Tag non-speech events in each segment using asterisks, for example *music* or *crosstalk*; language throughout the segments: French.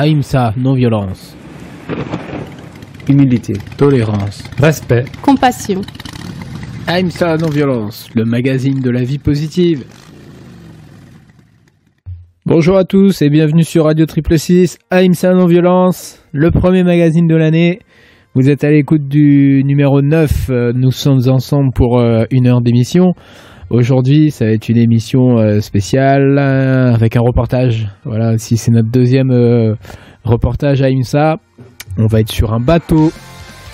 Ahimsa, non-violence. Humilité. Tolérance. Respect. Compassion. Ahimsa, non-violence, le magazine de la vie positive. Bonjour à tous et bienvenue sur Radio Triple 6, Ahimsa non-violence, le premier magazine de l'année. Vous êtes à l'écoute du numéro 9, euh, nous sommes ensemble pour euh, une heure d'émission. Aujourd'hui, ça va être une émission euh, spéciale euh, avec un reportage. Voilà, si c'est notre deuxième euh, reportage à IMSA, on va être sur un bateau.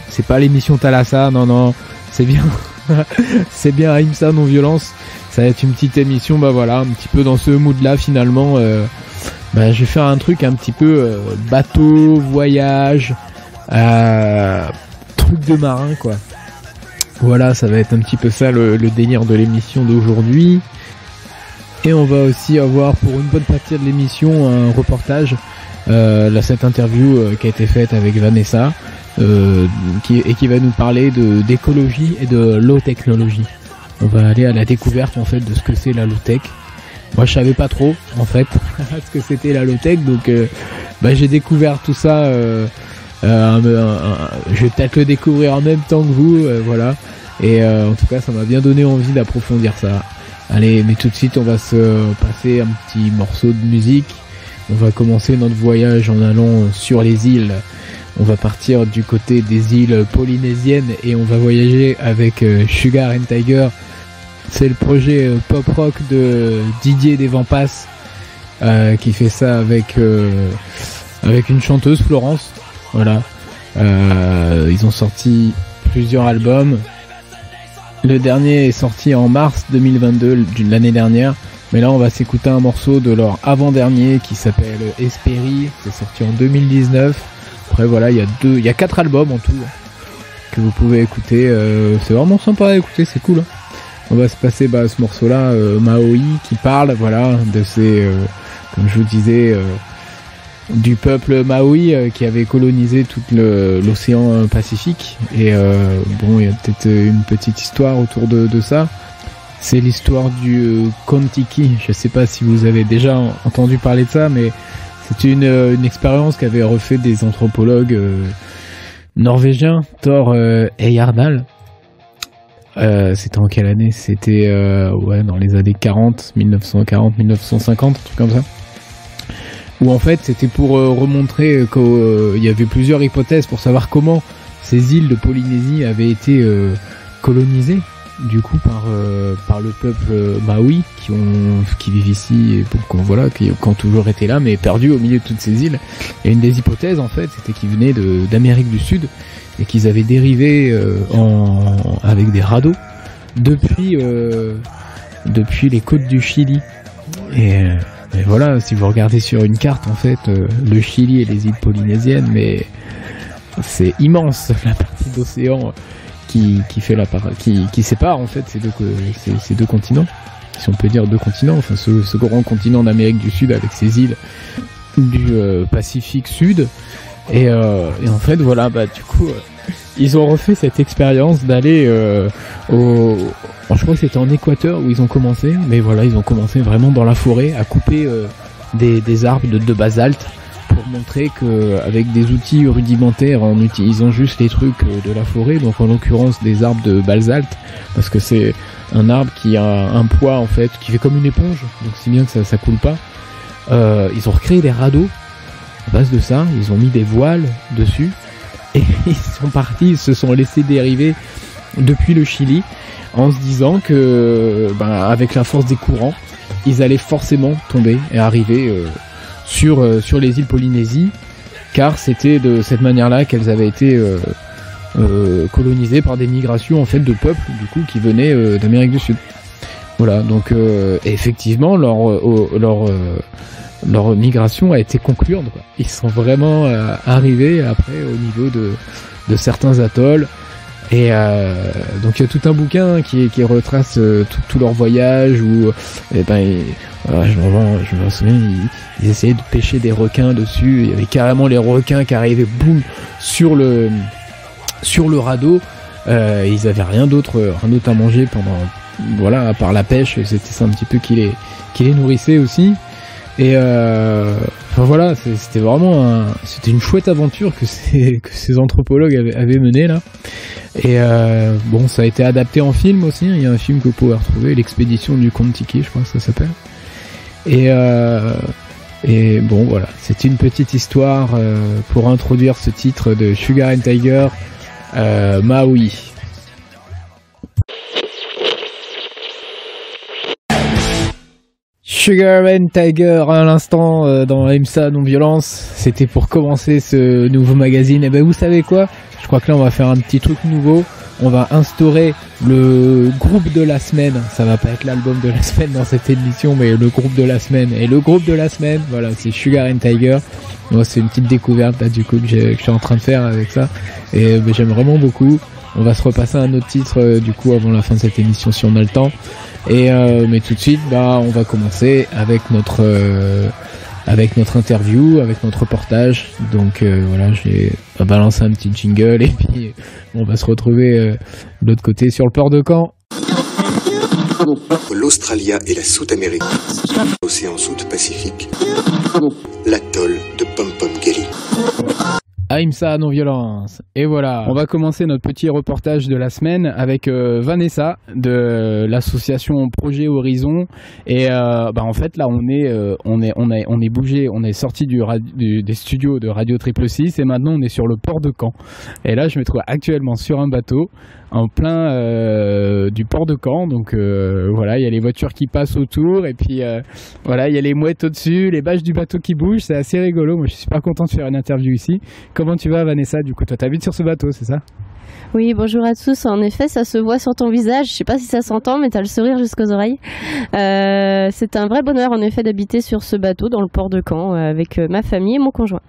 C'est pas l'émission Thalassa, non, non, c'est bien. *laughs* c'est bien IMSA non-violence. Ça va être une petite émission, bah voilà, un petit peu dans ce mood-là finalement. bah, je vais faire un truc un petit peu bateau, voyage, truc de marin quoi. Voilà, ça va être un petit peu ça le, délire de l'émission d'aujourd'hui. Et on va aussi avoir pour une bonne partie de l'émission un reportage, euh, cette interview euh, qui a été faite avec Vanessa, euh, et qui va nous parler d'écologie et de low technologie. On va aller à la découverte en fait de ce que c'est la low tech. Moi je savais pas trop en fait *laughs* ce que c'était la low tech, donc euh, bah, j'ai découvert tout ça. Euh, je vais peut-être le découvrir en même temps que vous, euh, voilà. Et euh, en tout cas, ça m'a bien donné envie d'approfondir ça. Allez, mais tout de suite, on va se passer un petit morceau de musique. On va commencer notre voyage en allant sur les îles. On va partir du côté des îles polynésiennes et on va voyager avec Sugar and Tiger. C'est le projet pop rock de Didier Desvampas euh, qui fait ça avec avec une chanteuse Florence. Voilà. Euh, ils ont sorti plusieurs albums. Le dernier est sorti en mars 2022 de l'année dernière. Mais là, on va s'écouter un morceau de leur avant-dernier qui s'appelle Esperi. C'est sorti en 2019. Après, voilà, il y a deux, il y a quatre albums en tout que vous pouvez écouter. Euh, c'est vraiment sympa à écouter, c'est cool. hein. On va se passer bah, ce morceau-là, euh, qui parle, voilà, de ces, euh, comme je vous disais, du peuple Maui euh, qui avait colonisé tout l'océan euh, Pacifique. Et euh, bon, il y a peut-être une petite histoire autour de, ça. C'est l'histoire du Kontiki. Je sais pas si vous avez déjà en- entendu parler de ça, mais c'est une, une expérience qu'avaient refait des anthropologues norvégiens, Thor Heyerdahl. Euh, c'était en quelle année? C'était euh, ouais dans les années 40, 1940, 1950, un truc comme ça où en fait c'était pour euh, remontrer qu'il y avait plusieurs hypothèses pour savoir comment ces îles de Polynésie avaient été euh, colonisées du coup par euh, par le peuple euh, Maui qui ont qui vivent ici et donc, voilà qui, ont toujours été là mais perdus au milieu de toutes ces îles. Et une des hypothèses en fait c'était qu'ils venaient d'Amérique du Sud et qu'ils avaient dérivé euh, en avec des radeaux depuis euh, depuis les côtes du Chili. Et euh, et voilà, si vous regardez sur une carte, en fait, euh, le Chili et les îles polynésiennes, mais c'est immense *laughs* la partie d'océan qui, qui fait la par- qui, sépare en fait ces deux, ces, deux continents, si on peut dire deux continents, enfin ce, grand continent d'Amérique du Sud avec ses îles du euh, Pacifique Sud. Et, euh, et en fait, voilà, bah du coup, euh, ils ont refait cette expérience d'aller euh, au, je crois que c'était en Équateur où ils ont commencé, mais voilà, ils ont commencé vraiment dans la forêt à couper euh, des, des arbres de, basalte pour montrer que avec des outils rudimentaires, en utilisant juste les trucs euh, de la forêt, donc en l'occurrence des arbres de basalte, parce que c'est un arbre qui a un poids en fait, qui fait comme une éponge, donc si bien que ça, ça coule pas. Ils ont recréé des radeaux à base de ça, ils ont mis des voiles dessus et *laughs* ils sont partis, ils se sont laissés dériver depuis le Chili en se disant que ben, avec la force des courants, ils allaient forcément tomber et arriver euh, sur, euh, sur les îles Polynésie, car c'était de cette manière-là qu'elles avaient été euh, colonisées par des migrations en fait de peuples du coup qui venaient d'Amérique du Sud. Voilà, donc effectivement leur leur migration a été concluante. Ils sont vraiment euh, arrivés après au niveau de de certains atolls. Et euh, donc il y a tout un bouquin qui, qui retrace euh, tout, leur voyage où eh ben, voilà, je, me, souviens ils, essayaient de pêcher des requins dessus. Il y avait carrément les requins qui arrivaient boum sur le sur le radeau. Ils avaient rien d'autre rien d'autre à manger pendant voilà à la pêche. C'était ça un petit peu qui les qui les nourrissait aussi. Et euh, voilà, c'était vraiment c'était une chouette aventure *laughs* que ces, anthropologues avaient, avaient menée là. Et euh, bon, ça a été adapté en film aussi. Hein. Il y a un film que vous pouvez retrouver, l'expédition du Comte Tiki, je crois que ça s'appelle. Et euh, et bon, voilà, c'est une petite histoire euh, pour introduire ce titre de Sugar and Tiger, euh, Maui. Sugar and Tiger à l'instant euh, dans EMSA non violence, c'était pour commencer ce nouveau magazine. Et ben vous savez quoi? Je crois que là on va faire un petit truc nouveau. On va instaurer le groupe de la semaine. Ça va pas être l'album de la *laughs* semaine dans cette émission, mais le groupe de la semaine. Et le groupe de la semaine, voilà, c'est Sugar and Tiger. Moi, c'est une petite découverte là, du coup que, je suis en train de faire avec ça. Et ben, j'aime vraiment beaucoup. On va se repasser un autre titre euh, du coup avant la fin de cette émission si on a le temps. Et euh, mais tout de suite, bah, on va commencer avec notre euh, avec notre interview, avec notre reportage. Donc euh, voilà, je vais balancer un petit jingle et puis on va se retrouver euh, de l'autre côté sur le port de Caen. L'Australia et la Soute-Amérique, l'océan Soute-Pacifique, l'atoll Aïmsa non-violence. Et voilà, on va commencer notre petit reportage de la semaine avec euh, Vanessa de l'association Projet Horizon. Et euh, bah, en fait là, on est, euh, on est, on est, on est bougé, on est sorti du, du, des studios de Radio Triple 6 et maintenant on est sur le port de Caen. Et là, je me trouve actuellement sur un bateau en plein du port de Caen. Donc voilà, il y a les voitures qui passent autour et puis voilà, il y a les mouettes au-dessus, les bâches du bateau qui bougent. C'est assez rigolo. Moi, je suis super content de faire une interview ici. Comment tu vas, Vanessa Du coup, toi, t'habites sur ce bateau, c'est ça? Oui, bonjour à tous. En effet, ça se voit sur ton visage. Je sais pas si ça s'entend, mais tu as le sourire jusqu'aux oreilles. c'est un vrai bonheur, en effet, d'habiter sur ce bateau dans le port de Caen avec ma famille et mon conjoint.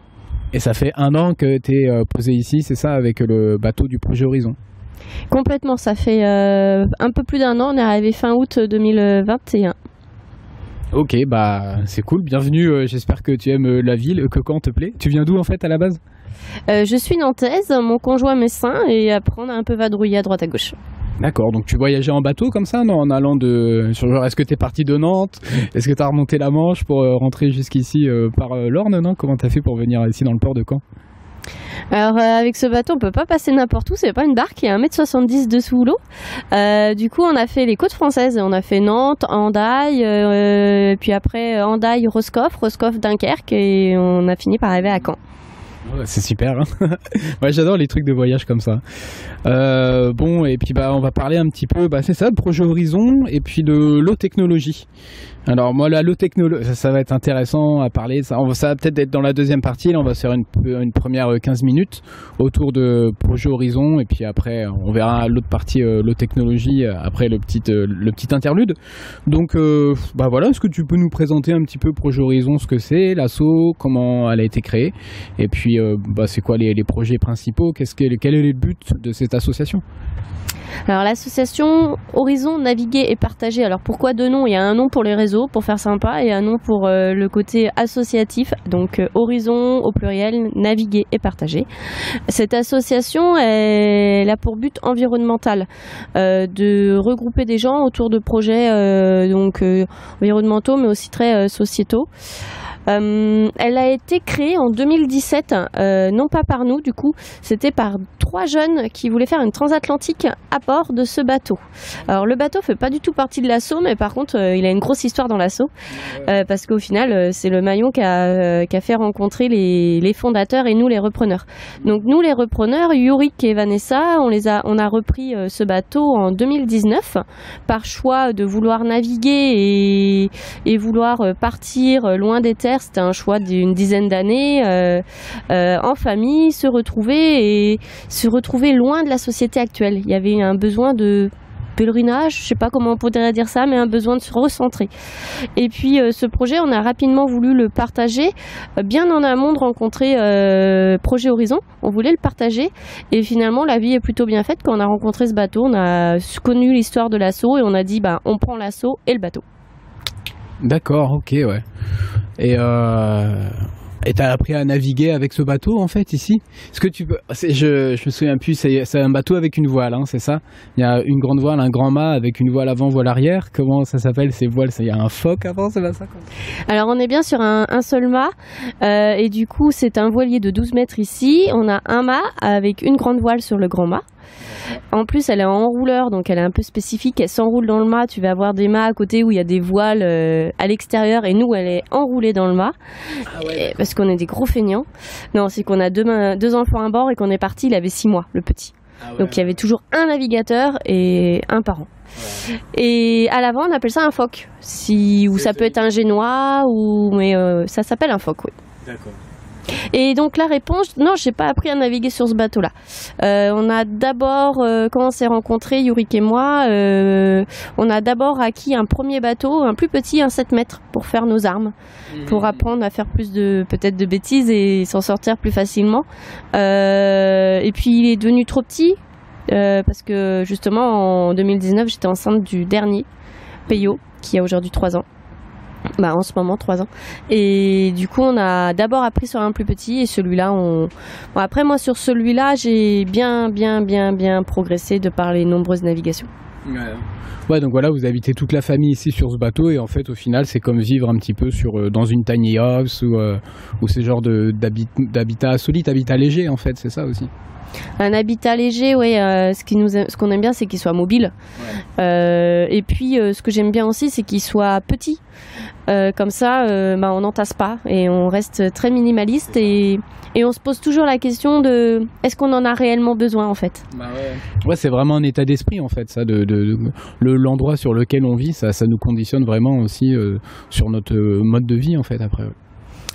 Et ça fait un an que tu es posé ici, c'est ça, avec le bateau du projet Horizon? Complètement, ça fait euh, un peu plus d'un an, on est arrivé fin août 2021. Ok, bah c'est cool, bienvenue, euh, j'espère que tu aimes euh, la ville, que quand te plaît. Tu viens d'où en fait à la base? Je suis nantaise, mon conjoint messin et après on a un peu vadrouillé à droite à gauche. D'accord, donc tu voyageais en bateau comme ça, non En allant de. Est-ce que tu es parti de Nantes? Est-ce que tu as remonté la Manche pour rentrer jusqu'ici par l'Orne, non? Comment tu as fait pour venir ici dans le port de Caen? Alors euh, avec ce bateau, on peut pas passer n'importe où, c'est pas une barque, il y a 1m70 dessous l'eau. Euh, du coup, on a fait les côtes françaises, on a fait Nantes, Andaille, euh, puis après Andaille, Roscoff, Roscoff, Dunkerque, et on a fini par arriver à Caen. C'est super. Hein *laughs* j'adore les trucs de voyage comme ça. bon, et puis bah, on va parler un petit peu, bah, c'est ça, de projet Horizon et puis de l'eau technologie. Alors moi la low technologie, ça, va être intéressant à parler. Ça, ça va peut-être être dans la deuxième partie. Là, on va faire une, première 15 euh, minutes autour de Projet Horizon et puis après on verra l'autre partie euh, low technologie euh, après le petit le petit interlude. Donc bah voilà, est-ce que tu peux nous présenter un petit peu Projet Horizon, ce que c'est, l'asso, comment elle a été créée et puis bah, c'est quoi les, projets principaux, quel est le but de cette association? Alors l'association Horizon Naviguer et Partager. Alors pourquoi deux noms? Il y a un nom pour les réseaux, pour faire sympa, et un nom pour euh, le côté associatif. Donc euh, Horizon au pluriel, Naviguer et Partager. Cette association elle a pour but environnemental euh, de regrouper des gens autour de projets donc environnementaux, mais aussi très sociétaux. Euh, elle a été créée en 2017, euh, non pas par nous du coup, c'était par trois jeunes qui voulaient faire une transatlantique à bord de ce bateau. Alors le bateau fait pas du tout partie de l'assaut, mais par contre euh, il a une grosse histoire dans l'assaut, parce qu'au final c'est le maillon qui a, fait rencontrer les, les, fondateurs et nous les repreneurs. Donc nous les repreneurs, Yurik et Vanessa, on, les a, on a repris ce bateau en 2019 par choix de vouloir naviguer et, et vouloir partir loin des terres c'était un choix d'une dizaine d'années euh, euh, en famille, se retrouver et se retrouver loin de la société actuelle. Il y avait un besoin de pèlerinage, je sais pas comment on pourrait dire ça, mais un besoin de se recentrer. Et puis euh, ce projet, on a rapidement voulu le partager, bien en amont de rencontrer Projet Horizon, on voulait le partager, et finalement la vie est plutôt bien faite. Quand on a rencontré ce bateau, on a connu l'histoire de l'assaut et on a dit, bah, on prend l'assaut et le bateau. D'accord, ok, ouais. Et euh, Et t'as appris à naviguer avec ce bateau en fait ici? Est-ce que tu peux je, je me souviens plus, c'est un bateau avec une voile, hein, c'est ça? Il y a une grande voile, un grand mât avec une voile avant, voile arrière. Comment ça s'appelle ces voiles? Il y a un phoque avant, c'est pas ça Alors on est bien sur un, seul mât euh, et du coup c'est un voilier de 12 mètres ici. On a un mât avec une grande voile sur le grand mât. En plus, elle est en rouleur, donc elle est un peu spécifique. Elle s'enroule dans le mât. Tu vas avoir des mâts à côté où il y a des voiles euh, à l'extérieur, et nous, elle est enroulée dans le mât, ah parce qu'on est des gros feignants. Non, c'est qu'on a deux, deux enfants à bord et qu'on est parti. Il avait six mois, le petit. Ah donc il y avait toujours un navigateur et un parent. Et à l'avant, on appelle ça un phoque. Si, ou ça peut être un génois, ou mais euh, ça s'appelle un phoque, oui. D'accord. Et donc la réponse, non, j'ai pas appris à naviguer sur ce bateau-là. Euh, on a d'abord, euh, quand on s'est rencontrés, Yurik et moi, euh, on a d'abord acquis un premier bateau, un plus petit, un 7 mètres, pour faire nos armes, mmh. pour apprendre à faire plus de, peut-être de bêtises et s'en sortir plus facilement. et puis il est devenu trop petit, parce que justement en 2019, j'étais enceinte du dernier, Peyo, qui a aujourd'hui 3 ans. Bah, en ce moment, 3 ans. Et du coup, on a d'abord appris sur un plus petit et celui-là, on. Après, moi, sur celui-là, j'ai bien, bien, bien, bien progressé de par les nombreuses navigations. Ouais. donc voilà, vous habitez toute la famille ici sur ce bateau et en fait, au final, c'est comme vivre un petit peu sur, euh, dans une tiny house ou, euh, ou ces genres d'habitat insolite, habitat léger en fait, c'est ça aussi. Un habitat léger, oui. Euh, ce qui nous, ce qu'on aime bien, c'est qu'il soit mobile. Euh, et puis, euh, ce que j'aime bien aussi, c'est qu'il soit petit. comme ça, bah, on n'entasse pas et on reste très minimaliste et, et, on se pose toujours la question de est-ce qu'on en a réellement besoin en fait? Bah ouais. c'est vraiment un état d'esprit en fait, ça, de, de, l'endroit sur lequel on vit, ça, ça nous conditionne vraiment aussi sur notre mode de vie en fait après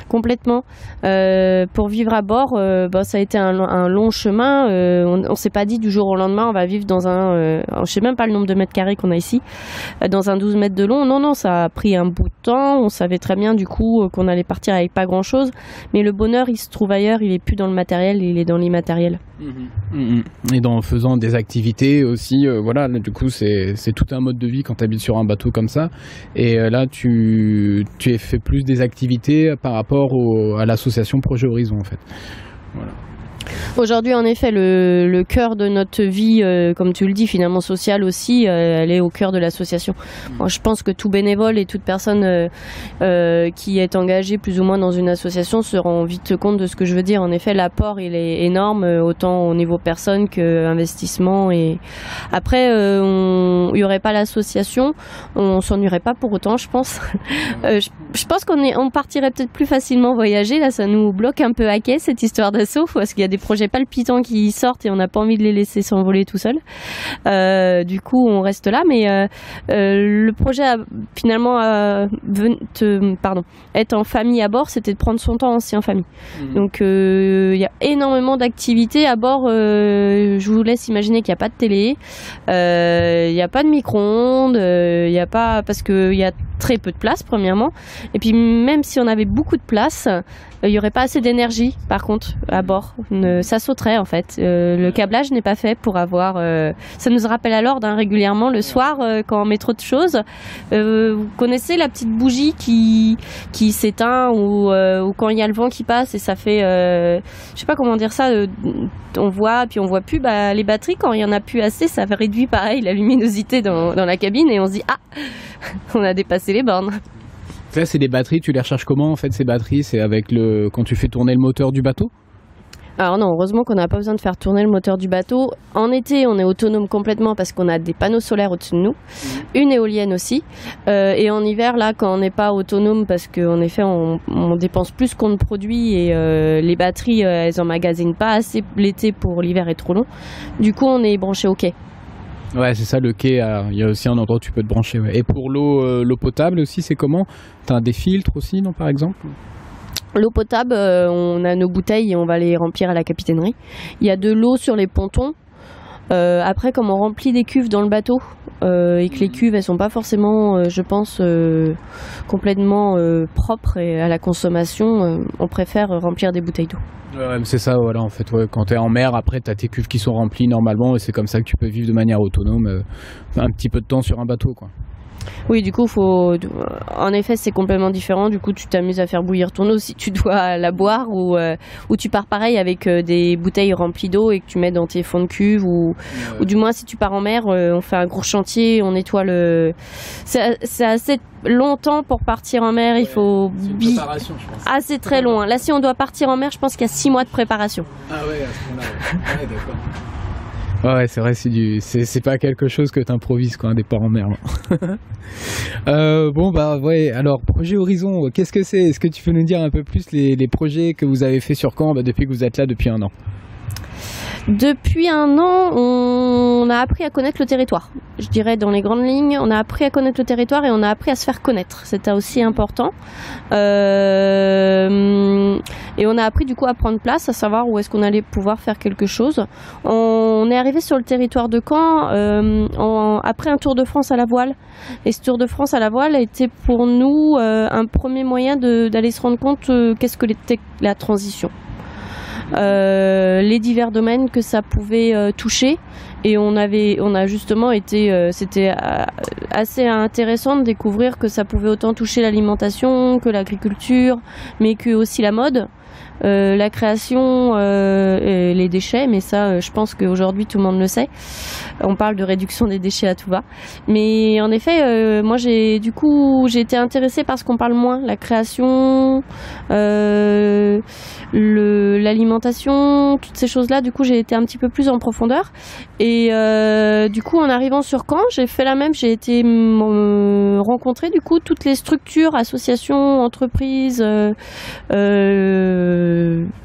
complètement. Euh, pour vivre à bord, euh, bah, ça a été un, long chemin. Euh, on, ne s'est pas dit du jour au lendemain, on va vivre dans un, je sais même pas le nombre de mètres carrés qu'on a ici, dans un 12 mètres de long. Non, non, ça a pris un bout de temps. On savait très bien du coup qu'on allait partir avec pas grand chose. Mais le bonheur, il se trouve ailleurs. Il est plus dans le matériel, il est dans l'immatériel. Mmh, mmh, mmh. Et dans faisant des activités aussi, voilà, du coup, c'est tout un mode de vie quand tu habites sur un bateau comme ça. Et là, tu, tu fait plus des activités par rapport à l'association Projet Horizon en fait. Voilà. Aujourd'hui, en effet, le, cœur de notre vie, euh, comme tu le dis, finalement sociale aussi, euh, elle est au cœur de l'association. Mm. je pense que tout bénévole et toute personne euh, qui est engagée plus ou moins dans une association se rend vite compte de ce que je veux dire. En effet, l'apport, il est énorme, autant au niveau personne que investissement. Et après, il n'y aurait pas l'association, on s'ennuierait pas pour autant, je pense. *laughs* je, pense qu'on on partirait peut-être plus facilement voyager. Là, ça nous bloque un peu à quai cette histoire d'assaut, parce qu'il y a des projets palpitants qui sortent et on n'a pas envie de les laisser s'envoler tout seul. Euh, du coup, on reste là, mais euh, euh, le projet a, finalement pardon, être en famille à bord, c'était de prendre son temps aussi en famille. Mhm. Donc il y a énormément d'activités à bord. je vous laisse imaginer qu'il n'y a pas de télé, il n'y a pas de micro-ondes, il n'y a pas parce qu'il y a très peu de place premièrement, et puis même si on avait beaucoup de place, il n'y aurait pas assez d'énergie par contre à bord ça sauterait en fait. Euh, le câblage n'est pas fait pour avoir. Euh, ça nous rappelle alors l'ordre régulièrement le soir euh, quand on met trop de choses. vous connaissez la petite bougie qui qui s'éteint ou, ou, quand il y a le vent qui passe et ça fait. je sais pas comment dire ça. on voit puis on voit plus. Bah, les batteries quand il y en a plus assez, ça réduit pareil la luminosité dans, dans la cabine et on se dit ah *laughs* on a dépassé les bornes. Là, c'est des batteries, tu les recharges comment en fait ces batteries? C'est avec le quand tu fais tourner le moteur du bateau? Alors non, heureusement qu'on n'a pas besoin de faire tourner le moteur du bateau. En été, on est autonome complètement parce qu'on a des panneaux solaires au-dessus de nous, mhm. une éolienne aussi. Euh, et en hiver, là, quand on n'est pas autonome, parce qu'en effet, on, dépense plus qu'on ne produit et euh, les batteries, euh, elles emmagasinent pas assez l'été pour l'hiver est trop long. Du coup, on est branché au quai. Ouais, c'est ça, le quai, il y a aussi un endroit où tu peux te brancher. Et pour l'eau l'eau potable aussi, c'est comment? T'as des filtres aussi, non, par exemple? L'eau potable, euh, on a nos bouteilles et on va les remplir à la capitainerie. Il y a de l'eau sur les pontons. Euh, après, comme on remplit des cuves dans le bateau euh, et que les cuves elles sont pas forcément, je pense, complètement propres et à la consommation, on préfère remplir des bouteilles d'eau. Ouais, c'est ça, voilà, en fait, quand tu es en mer, après, tu as tes cuves qui sont remplies normalement et c'est comme ça que tu peux vivre de manière autonome un petit peu de temps sur un bateau, quoi. Oui, du coup, faut. En effet, c'est complètement différent. Du coup, tu t'amuses à faire bouillir ton eau si tu dois la boire ou, euh, ou tu pars pareil avec euh, des bouteilles remplies d'eau et que tu mets dans tes fonds de cuve ou, ou du moins si tu pars en mer, euh, on fait un gros chantier, on nettoie le. C'est assez longtemps pour partir en mer. il faut. Une préparation, je pense. Ah, c'est très long. hein. Là, si on doit partir en mer, je pense qu'il y a six mois de préparation. Ah ouais, à ce point-là. Ouais, d'accord. Ouais, c'est vrai, c'est du, c'est, pas quelque chose que t'improvises, quoi, un départ en mer. bon, bah, ouais, alors, projet Horizon, qu'est-ce que c'est? Est-ce que tu peux nous dire un peu plus les, projets que vous avez fait sur Caen bah, depuis que vous êtes là depuis un an? Depuis un an, on a appris à connaître le territoire. Je dirais dans les grandes lignes, on a appris à connaître le territoire et on a appris à se faire connaître. C'était aussi important. Euh, et on a appris du coup à prendre place, à savoir où est-ce qu'on allait pouvoir faire quelque chose. On est arrivé sur le territoire de Caen euh, après un Tour de France à la voile. Et ce Tour de France à la voile a été pour nous euh, un premier moyen d'aller se rendre compte qu'est-ce que la transition. Euh, les divers domaines que ça pouvait euh, toucher. Et on avait on a justement été euh, c'était assez intéressant de découvrir que ça pouvait autant toucher l'alimentation que l'agriculture mais que aussi la mode euh, la création euh, les déchets mais ça euh, je pense qu'aujourd'hui tout le monde le sait on parle de réduction des déchets à tout va mais en effet euh, moi j'ai du coup j'ai été intéressée par ce qu'on parle moins la création l'alimentation, toutes ces choses-là. Du coup, j'ai été un petit peu plus en profondeur. Et du coup, en arrivant sur Caen, j'ai fait la même. J'ai été rencontrer du coup toutes les structures, associations, entreprises,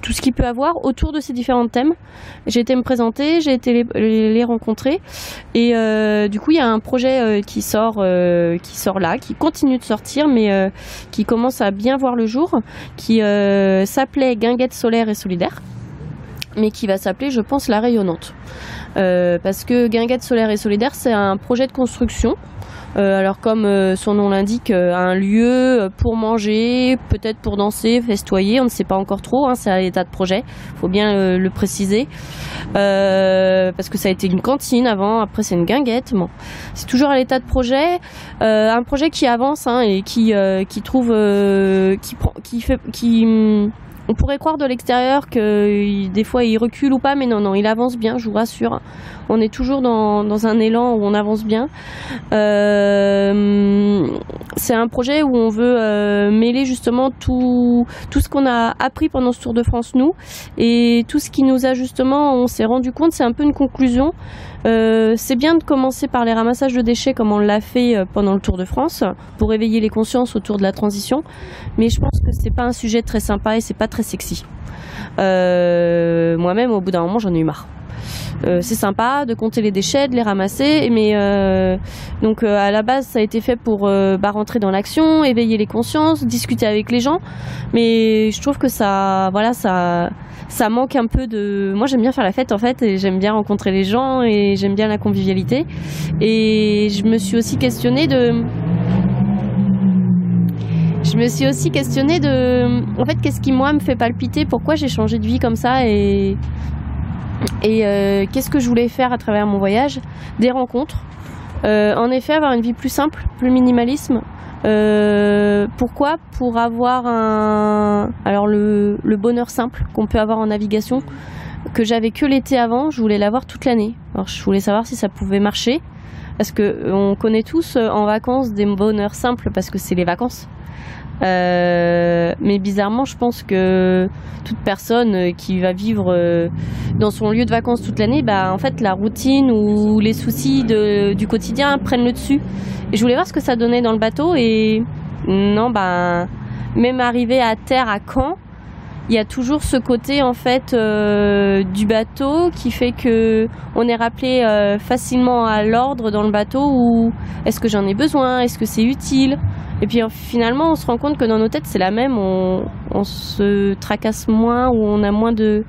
tout ce qu'il peut avoir autour de ces différents thèmes. J'ai été me présenter, j'ai été les, rencontrer. Et euh, du coup, il y a un projet euh, qui sort, euh, qui sort là, qui continue de sortir, mais qui commence à bien voir le jour qui s'appelait Guinguette solaire et solidaire, mais qui va s'appeler, je pense, La Rayonnante. Parce que Guinguette solaire et solidaire, c'est un projet de construction. Euh, alors comme euh, son nom l'indique, euh, un lieu pour manger, peut-être pour danser, festoyer, on ne sait pas encore trop, hein, c'est à l'état de projet, faut bien le préciser. Parce que ça a été une cantine avant, après c'est une guinguette. C'est toujours à l'état de projet, un projet qui avance hein, et qui, trouve, qui, hum, on pourrait croire de l'extérieur que il- des fois il recule ou pas, mais non, non, il avance bien, je vous rassure. On est toujours dans, dans un élan où on avance bien. Euh, c'est un projet où on veut euh, mêler justement tout, tout ce qu'on a appris pendant ce Tour de France, nous, et tout ce qui nous a justement, on s'est rendu compte, c'est un peu une conclusion. Euh, c'est bien de commencer par les ramassages de déchets comme on l'a fait pendant le Tour de France pour éveiller les consciences autour de la transition, mais je pense que c'est pas un sujet très sympa et c'est pas très sexy. Moi-même, au bout d'un moment, j'en ai eu marre. Euh, c'est sympa de compter les déchets, de les ramasser, mais euh, donc euh, à la base ça a été fait pour bah, rentrer dans l'action, éveiller les consciences, discuter avec les gens, mais je trouve que ça, voilà, ça, ça manque un peu de. Moi j'aime bien faire la fête en fait, et j'aime bien rencontrer les gens et j'aime bien la convivialité, et je me suis aussi questionnée de. Je me suis aussi questionnée de, en fait, qu'est-ce qui moi me fait palpiter, pourquoi j'ai changé de vie comme ça? Et euh, qu'est-ce que je voulais faire à travers mon voyage? Des rencontres. Euh, en effet, avoir une vie plus simple, plus minimalisme. Euh, pourquoi? Pour avoir un, le, bonheur simple qu'on peut avoir en navigation, que j'avais que l'été avant, je voulais l'avoir toute l'année. Je voulais savoir si ça pouvait marcher, parce que on connaît tous en vacances des bonheurs simples parce que c'est les vacances. Euh, mais bizarrement, je pense que toute personne euh, qui va vivre euh, dans son lieu de vacances toute l'année, bah, en fait, la routine ou les soucis du quotidien prennent le dessus. Et je voulais voir ce que ça donnait dans le bateau et non, bah, même arrivé à terre à Caen, il y a toujours ce côté en fait euh, du bateau qui fait que on est rappelé euh, facilement à l'ordre dans le bateau ou est-ce que j'en ai besoin, est-ce que c'est utile. Et puis finalement on se rend compte que dans nos têtes c'est la même, on, on se tracasse moins ou on a moins de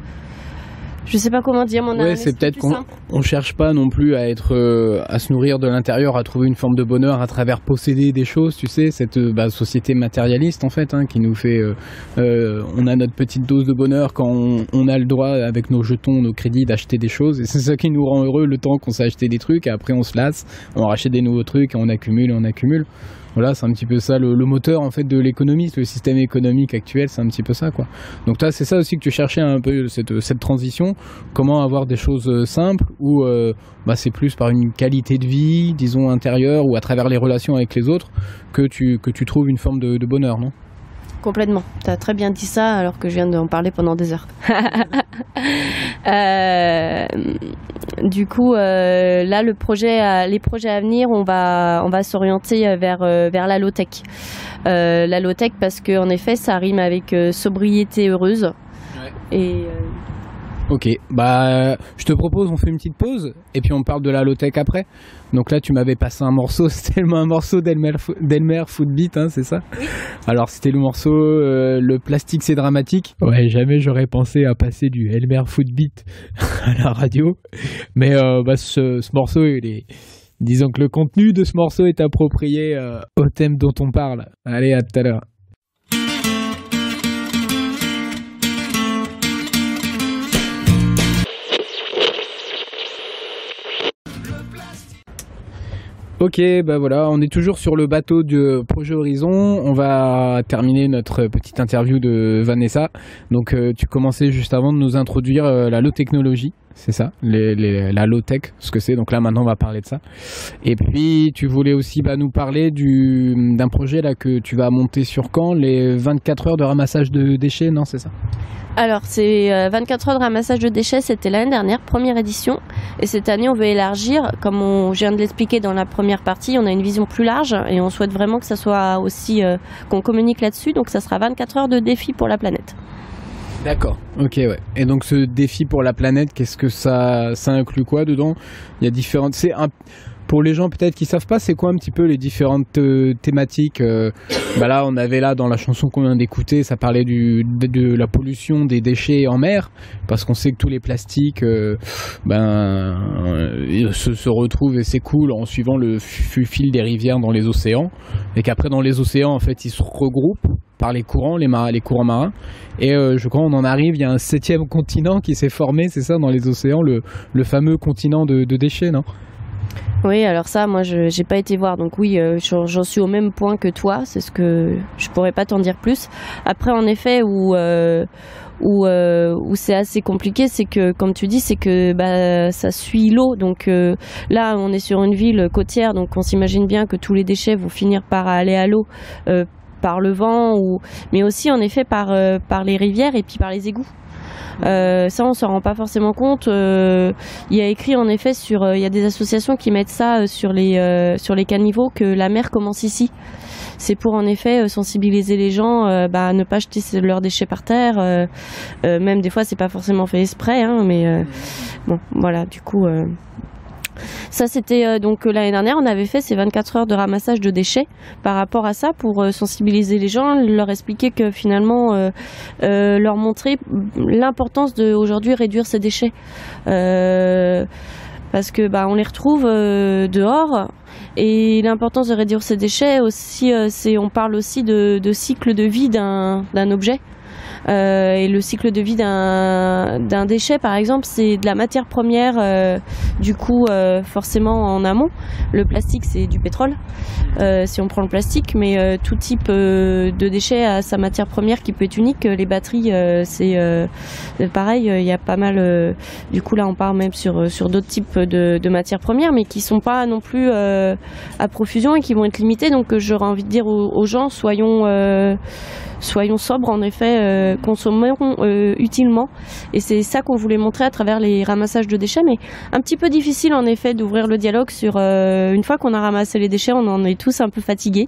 je sais pas comment dire mon ouais c'est peut-être qu'on on cherche pas non plus à être euh, à se nourrir de l'intérieur à trouver une forme de bonheur à travers posséder des choses tu sais cette euh, bah, société matérialiste en fait hein, qui nous fait euh, on a notre petite dose de bonheur quand on, a le droit avec nos jetons nos crédits d'acheter des choses. Et c'est ça qui nous rend heureux le temps qu'on sait acheter des trucs et après on se lasse on rachète des nouveaux trucs et on accumule et on accumule voilà, c'est un petit peu ça le, moteur en fait de l'économie, le système économique actuel, c'est un petit peu ça quoi. Donc toi, c'est ça aussi que tu cherchais un peu cette, cette transition, comment avoir des choses euh, simples où euh, bah, c'est plus par une qualité de vie, disons intérieure ou à travers les relations avec les autres que tu que tu trouves une forme de, de bonheur, non? Complètement. Tu as très bien dit ça alors que je viens d'en parler pendant des heures. *laughs* euh, du coup, euh, là, le projet, les projets à venir, on va, on va s'orienter euh, vers, euh, vers la low-tech. la low-tech parce qu'en effet, ça rime avec sobriété heureuse. Et Ok, bah je te propose on fait une petite pause et puis on parle de la low-tech après. Donc là tu m'avais passé un morceau, *laughs* c'était tellement un morceau d'Elmer Footbeat, hein, c'est ça Alors c'était le morceau euh, Le plastique c'est dramatique. Ouais, jamais j'aurais pensé à passer du Elmer Footbeat *laughs* à la radio. Mais euh, bah, ce, morceau, il est... disons que le contenu de ce morceau est approprié euh, au thème dont on parle. Allez, à tout à l'heure. Ok, bah voilà, on est toujours sur le bateau du projet Horizon. On va terminer notre petite interview de Vanessa. Donc, euh, tu commençais juste avant de nous introduire euh, la low technologie, c'est ça, la low tech, ce que c'est. Donc là, maintenant, on va parler de ça. Et puis, tu voulais aussi bah, nous parler d'un projet là que tu vas monter sur quand? Les 24 heures de ramassage de déchets, non, c'est ça? Alors, c'est 24 euh, heures de ramassage de déchets, c'était l'année dernière, première édition. Et cette année, on veut élargir. Comme on, je viens de l'expliquer dans la première partie, on a une vision plus large et on souhaite vraiment que ça soit aussi, euh, qu'on communique là-dessus. Donc, ça sera 24 heures de défi pour la planète. D'accord. Ok, ouais. Et donc, ce défi pour la planète, qu'est-ce que ça, ça inclut quoi dedans? Il y a différentes. C'est un pour les gens peut-être qui savent pas, c'est quoi un petit peu les différentes euh, thématiques euh, Bah là, on avait là dans la chanson qu'on vient d'écouter, ça parlait du, de, la pollution des déchets en mer, parce qu'on sait que tous les plastiques, euh, ben, se, retrouvent et s'écoulent en suivant le fil des rivières dans les océans, et qu'après dans les océans, en fait, ils se regroupent par les courants, les, les courants marins. Et je crois on en arrive, il y a un septième continent qui s'est formé, c'est ça, dans les océans, le, le fameux continent de déchets, non? Oui, alors ça, moi, je n'ai pas été voir. Donc oui, euh, j'en suis au même point que toi. C'est ce que je pourrais pas t'en dire plus. Après, en effet, où euh, euh, où c'est assez compliqué, c'est que, comme tu dis, c'est que bah, ça suit l'eau. Donc là, on est sur une ville côtière, donc on s'imagine bien que tous les déchets vont finir par aller à l'eau par le vent, ou... mais aussi en effet par, par les rivières et puis par les égouts. Euh, ça, on s'en rend pas forcément compte. Euh, il y a écrit en effet sur, euh, il y a des associations qui mettent ça sur les sur les caniveaux que la mer commence ici. C'est pour en effet sensibiliser les gens bah, à ne pas jeter leurs déchets par terre. même des fois, c'est pas forcément fait exprès, hein, mais bon, voilà. Du coup. Ça, c'était euh, donc euh, l'année dernière, on avait fait ces 24 heures de ramassage de déchets par rapport à ça pour euh, sensibiliser les gens, leur expliquer que finalement, leur montrer l'importance de aujourd'hui réduire ces déchets. parce que bah, on les retrouve dehors et l'importance de réduire ces déchets aussi, c'est on parle aussi de, de cycle de vie d'un objet. Euh, et le cycle de vie d'un déchet, par exemple, c'est de la matière première, euh, du coup, euh, forcément en amont. Le plastique, c'est du pétrole, si on prend le plastique, mais tout type de déchet a sa matière première qui peut être unique. Les batteries, c'est pareil, il y a pas mal. du coup, là, on part même sur, sur d'autres types de, de, matières premières, mais qui sont pas non plus à profusion et qui vont être limitées. Donc, j'aurais envie de dire aux, aux gens, soyons soyons sobres en effet, euh, consommons euh, utilement. Et c'est ça qu'on voulait montrer à travers les ramassages de déchets. Mais un petit peu difficile en effet d'ouvrir le dialogue sur euh, une fois qu'on a ramassé les déchets, on en est tous un peu fatigués.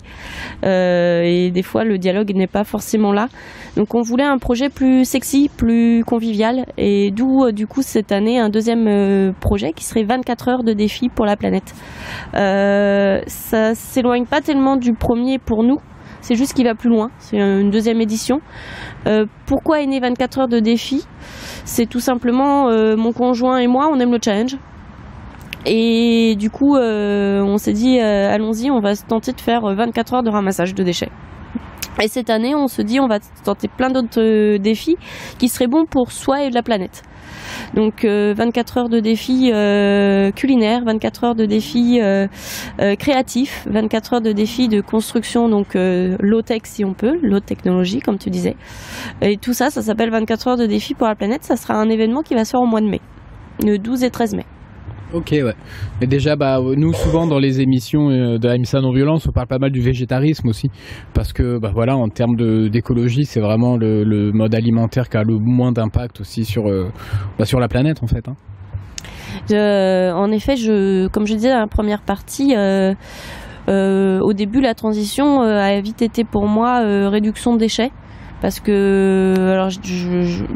et des fois le dialogue n'est pas forcément là. Donc on voulait un projet plus sexy, plus convivial. Et d'où du coup cette année un deuxième projet qui serait 24 heures de défi pour la planète. ça s'éloigne pas tellement du premier pour nous c'est juste qu'il va plus loin. C'est une deuxième édition. Euh, pourquoi est né 24 heures de défi? C'est tout simplement mon conjoint et moi, on aime le challenge. Et du coup, on s'est dit, allons-y, on va tenter de faire 24 heures de ramassage de déchets. Et cette année, on se dit, on va tenter plein d'autres défis qui seraient bons pour soi et la planète. Donc 24 euh, heures de défis euh, culinaires, 24 heures de défis euh, créatifs, 24 heures de défis de construction, donc low-tech si on peut, low technologie comme tu disais. Et tout ça, ça s'appelle 24 heures de défis pour la planète. Ça sera un événement qui va se faire au mois de mai, le 12 et 13 mai. Ok, ouais. Mais déjà, bah, nous, souvent, dans les émissions euh, de AMSA Non-Violence, on parle pas mal du végétarisme aussi. Parce que, bah, voilà, en termes d'écologie, c'est vraiment le, mode alimentaire qui a le moins d'impact aussi sur, euh, bah, sur la planète, en fait. Hein. en effet, je, comme je disais dans la première partie, euh, au début, la transition a vite été pour moi réduction de déchets parce que alors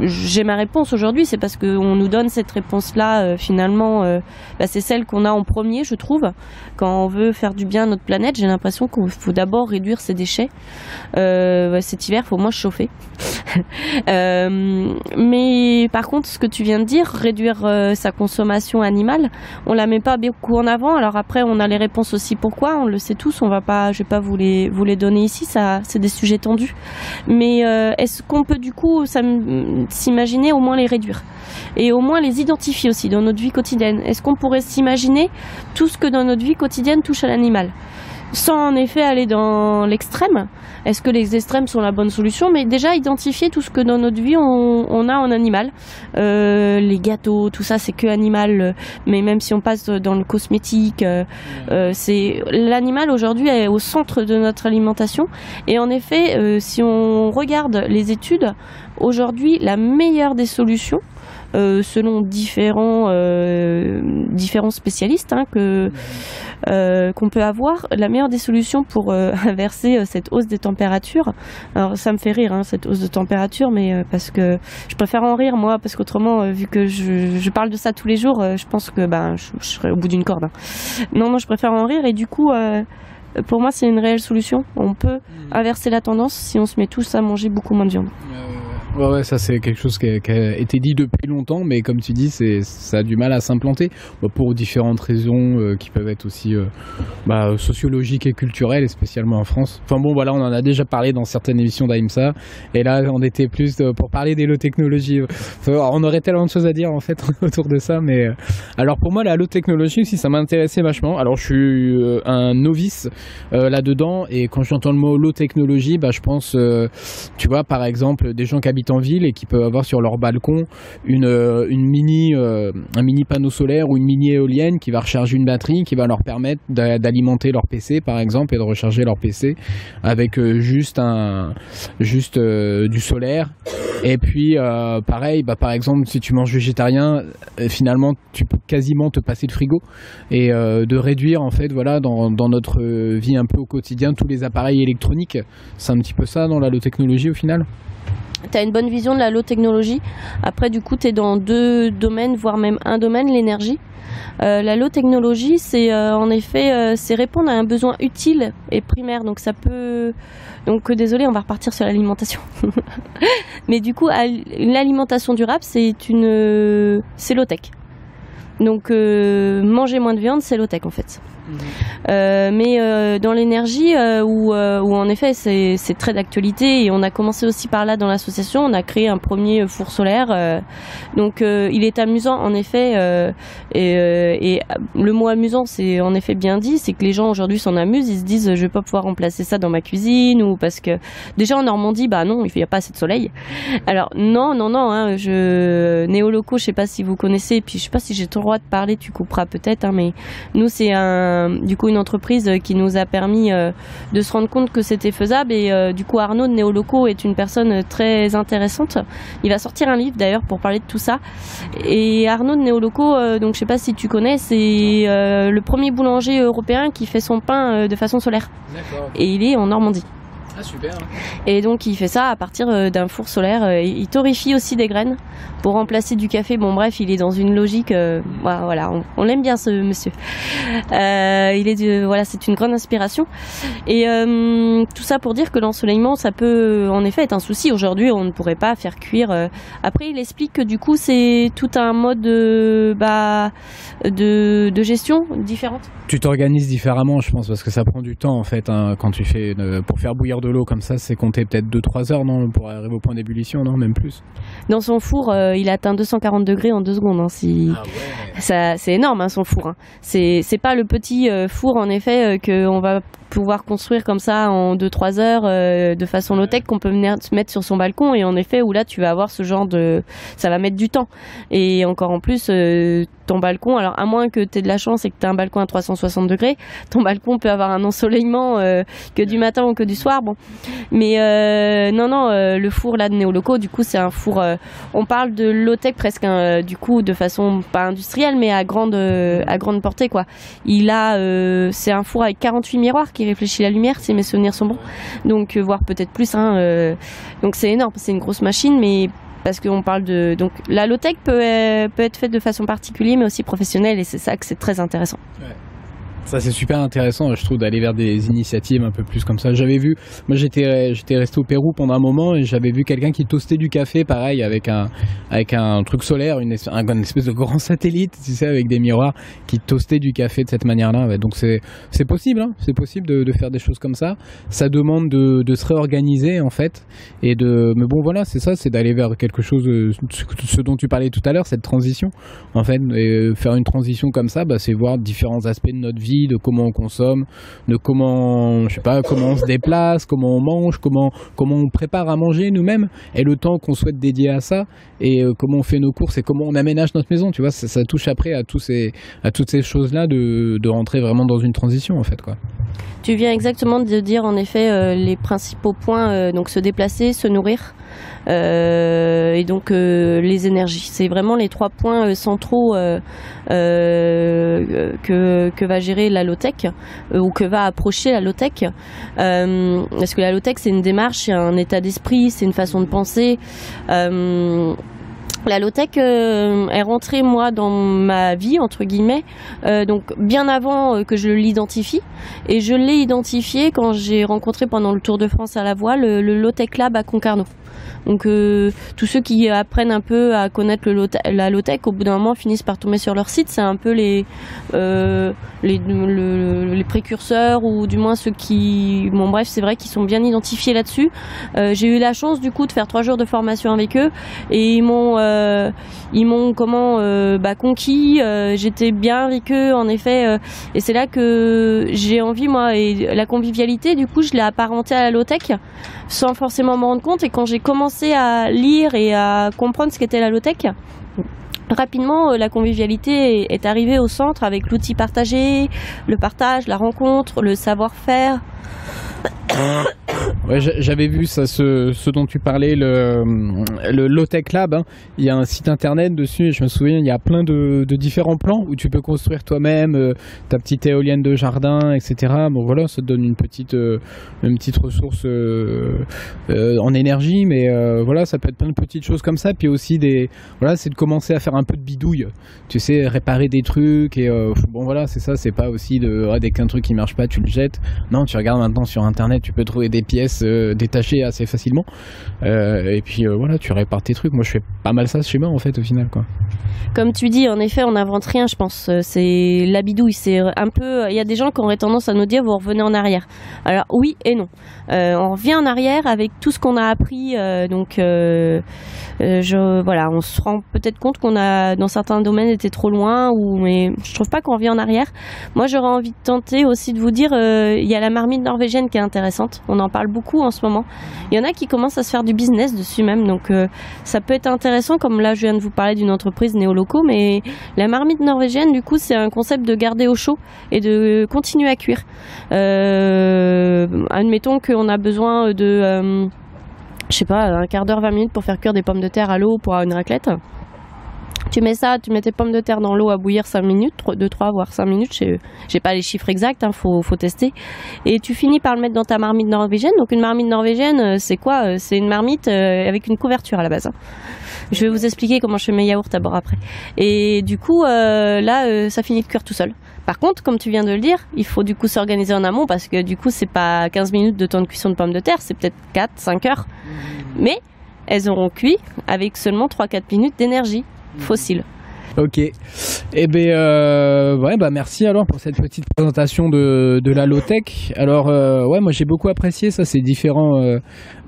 j'ai ma réponse aujourd'hui, c'est parce qu'on nous donne cette réponse-là euh, finalement, euh, bah, c'est celle qu'on a en premier, je trouve. Quand on veut faire du bien à notre planète, j'ai l'impression qu'il faut d'abord réduire ses déchets. Euh, cet hiver, il faut moins chauffer. *laughs* mais par contre, ce que tu viens de dire, réduire sa consommation animale, on la met pas beaucoup en avant. Alors après, on a les réponses aussi pourquoi, on le sait tous. On va pas, je vais pas vous les vous les donner ici, ça c'est des sujets tendus, mais euh, est-ce qu'on peut du coup s'imaginer au moins les réduire et au moins les identifier aussi dans notre vie quotidienne? Est-ce qu'on pourrait s'imaginer tout ce que dans notre vie quotidienne touche à l'animal? Sans en effet aller dans l'extrême. Est-ce que les extrêmes sont la bonne solution? Mais déjà identifier tout ce que dans notre vie on, a en animal. Euh, les gâteaux, tout ça c'est que animal. Mais même si on passe dans le cosmétique, euh, euh, c'est l'animal aujourd'hui est au centre de notre alimentation. Et en effet, si on regarde les études, aujourd'hui la meilleure des solutions euh, selon différents, euh, différents spécialistes hein, que, euh, qu'on peut avoir, la meilleure des solutions pour *laughs* inverser cette hausse des températures. Alors ça me fait rire hein, cette hausse de température, mais parce que je préfère en rire moi, parce qu'autrement, vu que je, je, parle de ça tous les jours, je pense que ben je, serais au bout d'une corde. Hein. Non, moi je préfère en rire et du coup pour moi, c'est une réelle solution. On peut mmh. inverser la tendance si on se met tous à manger beaucoup moins de viande. Ouais, ouais, ça c'est quelque chose qui a, été dit depuis longtemps, mais comme tu dis, c'est ça a du mal à s'implanter bah, pour différentes raisons euh, qui peuvent être aussi euh, bah, sociologiques et culturelles, spécialement en France. Enfin bon, voilà, on en a déjà parlé dans certaines émissions d'AIMSA, et là on était plus euh, pour parler des low technologies. on aurait tellement de choses à dire en fait *laughs* autour de ça, mais alors pour moi la technologie aussi ça m'intéressait vachement. Alors je suis un novice là-dedans, et quand j'entends le mot low technologie, bah, je pense, tu vois, par exemple, des gens qui habitent en ville et qui peuvent avoir sur leur balcon une, euh, mini, euh, un mini panneau solaire ou une mini éolienne qui va recharger une batterie, qui va leur permettre d'alimenter leur PC par exemple et de recharger leur PC avec euh, juste du solaire. Et puis pareil, bah, par exemple si tu manges végétarien, finalement tu peux quasiment te passer de frigo et de réduire en fait voilà dans, notre vie un peu au quotidien tous les appareils électroniques. C'est un petit peu ça dans la technologie au final tu une bonne vision de la low technologie. Après, du coup, tu es dans deux domaines, voire même un domaine, l'énergie. Euh, la low technologie, c'est euh, en effet, euh, c'est répondre à un besoin utile et primaire. Donc ça peut, donc désolé, on va repartir sur l'alimentation. *laughs* Mais du coup, l'alimentation durable, c'est une, c'est low tech. Donc manger moins de viande, c'est low tech en fait. Euh, mais euh, dans l'énergie, euh, où, où, en effet c'est très d'actualité, et on a commencé aussi par là dans l'association, on a créé un premier four solaire. donc il est amusant en effet, et, et, le mot amusant c'est en effet bien dit, c'est que les gens aujourd'hui s'en amusent, ils se disent je vais pas pouvoir remplacer ça dans ma cuisine, ou parce que déjà en Normandie, bah non, il n'y a pas assez de soleil. Alors non, non, non, hein, je Néoloco, je sais pas si vous connaissez, puis je sais pas si j'ai droit de parler, tu couperas peut-être, hein, mais nous c'est un du coup une entreprise qui nous a permis euh, de se rendre compte que c'était faisable et euh, du coup Arnaud de Néoloco est une personne très intéressante. Il va sortir un livre d'ailleurs pour parler de tout ça. Et Arnaud de Néoloco, euh, donc je sais pas si tu connais, c'est le premier boulanger européen qui fait son pain de façon solaire. Et il est en Normandie. Ah super. Et donc il fait ça à partir euh, d'un four solaire. Euh, il torréfie aussi des graines pour remplacer du café. Bon bref, il est dans une logique. euh, voilà, on, on l'aime bien ce monsieur. Euh, il est de- voilà, c'est une grande inspiration. Et euh, tout ça pour dire que l'ensoleillement, ça peut en effet être un souci. Aujourd'hui, on ne pourrait pas faire cuire. Après, il explique que du coup, c'est tout un mode de, bah, de, de gestion différente. Tu t'organises différemment, je pense, parce que ça prend du temps en fait. hein, quand tu fais une- pour faire bouillir de l'eau comme ça, c'est compter peut-être 2-3 heures, non, pour arriver au point d'ébullition, non, même plus. Dans son four, euh, il atteint 240 degrés en deux secondes. hein, si... Ah ouais. Ça, c'est énorme hein, son four. hein. C'est, c'est pas le petit euh, four en effet euh, que on va pouvoir construire comme ça en 2-3 heures euh, de façon low tech qu'on peut venir se mettre sur son balcon et en effet où là tu vas avoir ce genre de, ça va mettre du temps et encore en plus euh, ton balcon. Alors à moins que tu aies de la chance et que tu un balcon à 360 degrés, ton balcon peut avoir un ensoleillement euh, que du matin ou que du soir. Bon, mais euh, non non euh, le four là de Néoloco du coup c'est un four. on parle de low tech presque hein, du coup de façon pas industrielle mais à grande à grande portée quoi. Il a c'est un four avec 48 miroirs qui réfléchit la lumière si mes souvenirs sont bons. Donc voire peut-être plus hein, donc c'est énorme, c'est une grosse machine mais parce qu'on parle de donc la low tech peut, euh, peut être faite de façon particulière mais aussi professionnelle et c'est ça que c'est très intéressant. Ça c'est super intéressant, je trouve, d'aller vers des initiatives un peu plus comme ça. J'avais vu, moi j'étais j'étais resté au Pérou pendant un moment et j'avais vu quelqu'un qui toastait du café, pareil, avec un avec un truc solaire, une espèce, de grand *laughs* satellite, tu sais, avec des miroirs, qui toastait du café de cette manière-là. Donc c'est c'est possible, hein, c'est possible de, faire des choses comme ça. Ça demande de, de se réorganiser en fait et de. Mais bon voilà, c'est ça, c'est d'aller vers quelque chose, euh, ce, dont tu parlais tout à l'heure, cette transition. En fait, euh, faire une transition comme ça, bah, c'est voir différents aspects de notre vie, de comment on consomme, de comment, je sais pas, comment on se déplace, comment on mange, comment comment on prépare à manger nous-mêmes, et le temps qu'on souhaite dédier à ça, et euh, comment on fait nos courses, et comment on aménage notre maison. Tu vois, ça, ça touche après à tous ces à toutes ces choses-là de de rentrer vraiment dans une transition en fait quoi. Tu viens exactement de dire en effet euh, les principaux points, euh, donc se déplacer, se nourrir euh, et donc les énergies. C'est vraiment les trois points centraux que, que va gérer la low-tech euh, ou que va approcher la low-tech. Euh, parce que la low-tech c'est une démarche, c'est un état d'esprit, c'est une façon de penser. La low-tech euh, est rentrée moi dans ma vie entre guillemets euh, donc bien avant euh, que je l'identifie et je l'ai identifié quand j'ai rencontré pendant le Tour de France à la voile le, le Low Tech Lab à Concarneau. Donc euh, tous ceux qui apprennent un peu à connaître la low tech, au bout d'un moment finissent par tomber sur leur site. C'est un peu les euh, les, le- les précurseurs ou du moins ceux qui, bon bref, c'est vrai qu'ils sont bien identifiés là-dessus. Euh, j'ai eu la chance du coup de faire trois jours de formation avec eux et ils m'ont comment bah, conquis. J'étais bien avec eux en effet et c'est là que j'ai envie moi et la convivialité du coup je l'ai apparenté à la low tech sans forcément m'en rendre compte. Et quand j'ai commencé à lire et à comprendre ce qu'était la low tech rapidement euh, la convivialité est arrivée au centre avec l'outil partagé le partage la rencontre le savoir-faire Ouais, j'a- j'avais vu ça, ce, dont tu parlais, le, le Low Tech Lab. hein. Il y a un site internet dessus, et je me souviens, il y a plein de, différents plans où tu peux construire toi-même euh, ta petite éolienne de jardin, etc. Bon voilà, ça te donne une petite, euh, une petite ressource euh, en énergie, mais voilà, ça peut être plein de petites choses comme ça. Puis aussi des, voilà, c'est de commencer à faire un peu de bidouille. Tu sais, réparer des trucs et bon voilà, c'est ça. C'est pas aussi de ah, dès qu'un truc qui marche pas, tu le jettes. Non, tu regardes maintenant sur internet, tu peux trouver des pièces euh, détachées assez facilement. Euh, et puis euh, voilà, tu répares tes trucs. Moi, je fais pas mal ça chez moi en fait au final quoi. Comme tu dis, en effet, on n'invente rien, je pense. Euh, C'est la bidouille. C'est un peu. Il y a des gens qui auraient tendance à nous dire vous revenez en arrière. Alors oui et non. Euh, on revient en arrière avec tout ce qu'on a appris. euh, donc, euh, euh, je, voilà, on se rend peut-être compte qu'on a, dans certains domaines, été trop loin. Ou mais je trouve pas qu'on revient en arrière. Moi, j'aurais envie de tenter aussi de vous dire, euh, il y a la marmite norvégienne qui est intéressante. On en parle beaucoup en ce moment. Il y en a qui commencent à se faire du business dessus même. Donc euh, ça peut être intéressant, comme là je viens de vous parler d'une entreprise néoloco, mais la marmite norvégienne, du coup, c'est un concept de garder au chaud et de continuer à cuire. Euh, admettons qu'on a besoin de, euh, je sais pas, un quart d'heure, 20 minutes pour faire cuire des pommes de terre à l'eau pour une raclette. Tu mets ça, tu mets tes pommes de terre dans l'eau à bouillir 5 minutes, 2, 3, voire 5 minutes, j'ai pas les chiffres exacts, hein, faut, tester. Et tu finis par le mettre dans ta marmite norvégienne. Donc une marmite norvégienne, euh, c'est quoi euh, C'est une marmite euh, avec une couverture à la base. Hein. Je vais vous expliquer comment je fais mes yaourts d'abord après. Et du coup, là, ça finit de cuire tout seul. Par contre, comme tu viens de le dire, il faut du coup s'organiser en amont parce que du coup, c'est pas 15 minutes de temps de cuisson de pommes de terre, c'est peut-être 4, 5 heures. Mais elles auront cuit avec seulement 3-4 minutes d'énergie fossile. Ok. Eh bien, euh, ouais, bah merci alors pour cette petite présentation de, de la low-tech. Alors, euh, ouais, moi j'ai beaucoup apprécié ça, ces différents euh,